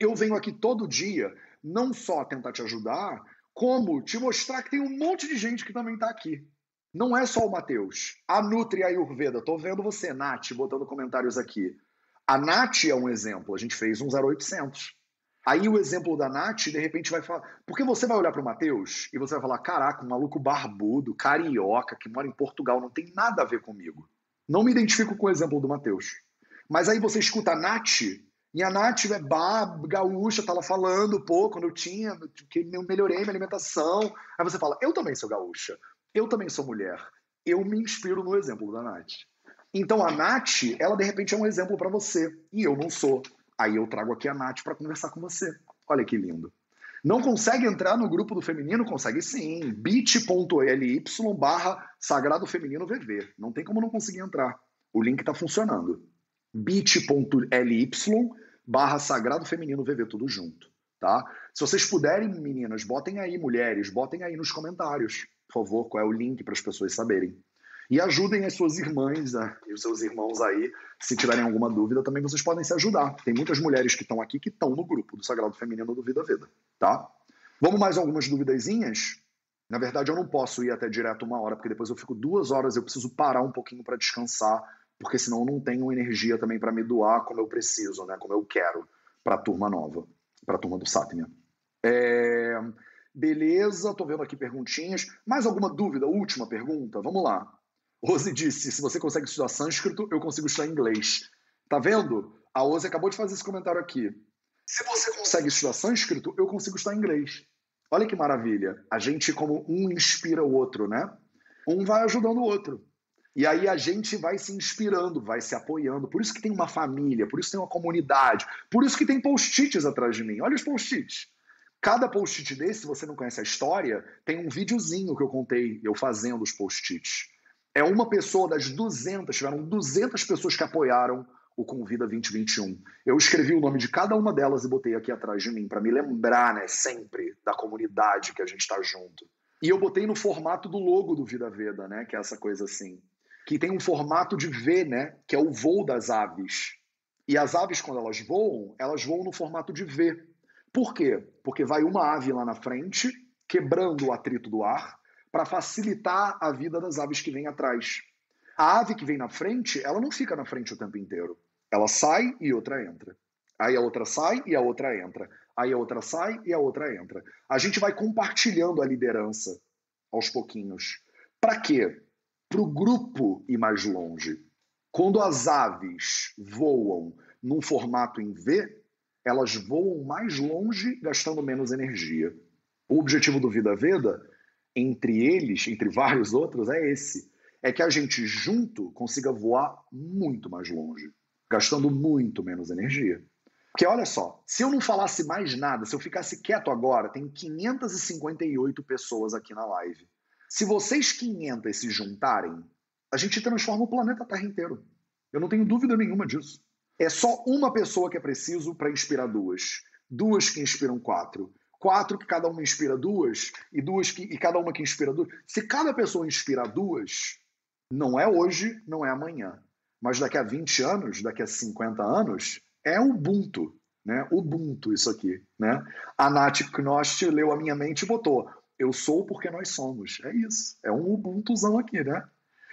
Eu venho aqui todo dia, não só tentar te ajudar, como te mostrar que tem um monte de gente que também está aqui. Não é só o Matheus. A Nutri Ayurveda. Tô vendo você, Nath, botando comentários aqui. A Nath é um exemplo. A gente fez um 0800. Aí o exemplo da Nath, de repente, vai falar. Porque você vai olhar para o Matheus e você vai falar: caraca, um maluco barbudo, carioca, que mora em Portugal, não tem nada a ver comigo. Não me identifico com o exemplo do Matheus. Mas aí você escuta a Nath e a Nath é bah, gaúcha, tá lá falando, pô, quando eu tinha, que eu melhorei minha alimentação. Aí você fala, eu também sou gaúcha, eu também sou mulher. Eu me inspiro no exemplo da Nath. Então a Nath, ela de repente é um exemplo para você, e eu não sou. Aí eu trago aqui a Nath para conversar com você. Olha que lindo. Não consegue entrar no grupo do feminino? Consegue sim. bit.ly barra Sagrado Feminino VV. Não tem como não conseguir entrar. O link está funcionando. bit.ly barra Sagrado Feminino VV, tudo junto, tá? Se vocês puderem, meninas, botem aí, mulheres, botem aí nos comentários, por favor, qual é o link para as pessoas saberem. E ajudem as suas irmãs né, e os seus irmãos aí, se tiverem alguma dúvida, também vocês podem se ajudar. Tem muitas mulheres que estão aqui que estão no grupo do Sagrado Feminino do Vida Veda, tá? Vamos mais algumas duvidazinhas? Na verdade, eu não posso ir até direto uma hora, porque depois eu fico duas horas, eu preciso parar um pouquinho para descansar porque senão eu não tenho energia também para me doar como eu preciso, né? como eu quero, para a turma nova, para a turma do Satmia. É... Beleza, tô vendo aqui perguntinhas. Mais alguma dúvida? Última pergunta? Vamos lá. Rose disse: se você consegue estudar sânscrito, eu consigo estudar inglês. Tá vendo? A Rose acabou de fazer esse comentário aqui. Se você consegue estudar sânscrito, eu consigo estudar inglês. Olha que maravilha. A gente, como um inspira o outro, né? Um vai ajudando o outro. E aí a gente vai se inspirando, vai se apoiando. Por isso que tem uma família, por isso tem uma comunidade, por isso que tem post-its atrás de mim. Olha os post-its. Cada post-it desse, se você não conhece a história, tem um videozinho que eu contei, eu fazendo os post-its. É uma pessoa das 200, tiveram 200 pessoas que apoiaram o Convida 2021. Eu escrevi o nome de cada uma delas e botei aqui atrás de mim, para me lembrar, né, sempre da comunidade que a gente está junto. E eu botei no formato do logo do Vida Veda, né, que é essa coisa assim que tem um formato de V, né? Que é o voo das aves. E as aves, quando elas voam, elas voam no formato de V. Por quê? Porque vai uma ave lá na frente, quebrando o atrito do ar, para facilitar a vida das aves que vêm atrás. A ave que vem na frente, ela não fica na frente o tempo inteiro. Ela sai e outra entra. Aí a outra sai e a outra entra. Aí a outra sai e a outra entra. A gente vai compartilhando a liderança aos pouquinhos. Para quê? para o grupo ir mais longe. Quando as aves voam num formato em V, elas voam mais longe gastando menos energia. O objetivo do Vida Veda entre eles, entre vários outros, é esse. É que a gente junto consiga voar muito mais longe, gastando muito menos energia. Porque olha só, se eu não falasse mais nada, se eu ficasse quieto agora, tem 558 pessoas aqui na live. Se vocês 500 se juntarem, a gente transforma o planeta Terra inteiro. Eu não tenho dúvida nenhuma disso. É só uma pessoa que é preciso para inspirar duas. Duas que inspiram quatro. Quatro que cada uma inspira duas. E duas que e cada uma que inspira duas. Se cada pessoa inspira duas, não é hoje, não é amanhã. Mas daqui a 20 anos, daqui a 50 anos, é Ubuntu. Né? Ubuntu, isso aqui. Né? A Nath Knost leu a minha mente e botou: Eu sou porque nós somos. É isso. É um Ubuntuzão aqui, né?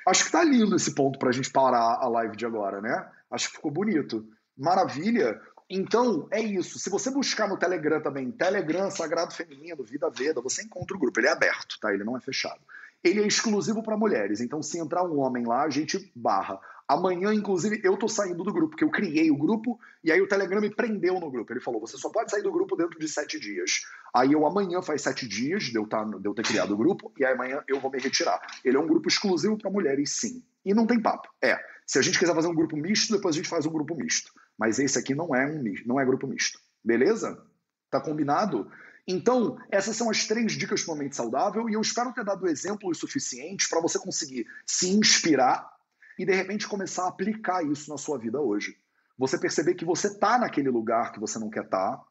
Acho que tá lindo esse ponto para a gente parar a live de agora, né? Acho que ficou bonito. Maravilha. Então, é isso. Se você buscar no Telegram também, Telegram Sagrado Feminino, Vida Veda, você encontra o grupo. Ele é aberto, tá? Ele não é fechado. Ele é exclusivo para mulheres. Então, se entrar um homem lá, a gente barra. Amanhã, inclusive, eu tô saindo do grupo, porque eu criei o grupo e aí o Telegram me prendeu no grupo. Ele falou: você só pode sair do grupo dentro de sete dias. Aí eu amanhã faz sete dias de eu, tá, de eu ter criado o grupo e aí amanhã eu vou me retirar. Ele é um grupo exclusivo para mulheres, sim. E não tem papo. É. Se a gente quiser fazer um grupo misto, depois a gente faz um grupo misto. Mas esse aqui não é um não é grupo misto. Beleza? Tá combinado? Então, essas são as três dicas para uma mente saudável e eu espero ter dado exemplos suficientes para você conseguir se inspirar e de repente começar a aplicar isso na sua vida hoje. Você perceber que você está naquele lugar que você não quer estar, tá,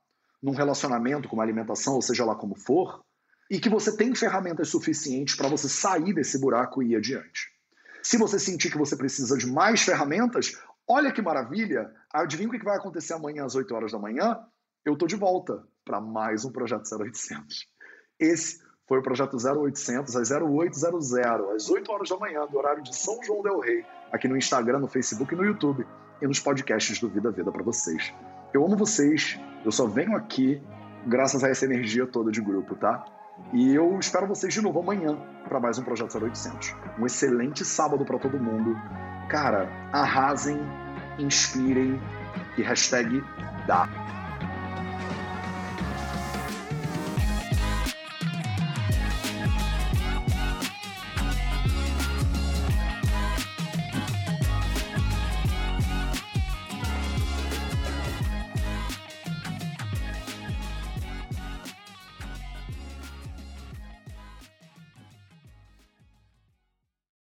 num relacionamento com uma alimentação, ou seja lá como for, e que você tem ferramentas suficientes para você sair desse buraco e ir adiante. Se você sentir que você precisa de mais ferramentas, olha que maravilha! Adivinha o que vai acontecer amanhã às 8 horas da manhã? Eu estou de volta para mais um Projeto 0800. Esse foi o Projeto 0800 às 0800, às 8 horas da manhã, do horário de São João del Rei, aqui no Instagram, no Facebook e no YouTube e nos podcasts do Vida Vida para vocês. Eu amo vocês, eu só venho aqui graças a essa energia toda de grupo, tá? E eu espero vocês de novo amanhã para mais um Projeto 0800. Um excelente sábado para todo mundo. Cara, arrasem, inspirem e hashtag dá.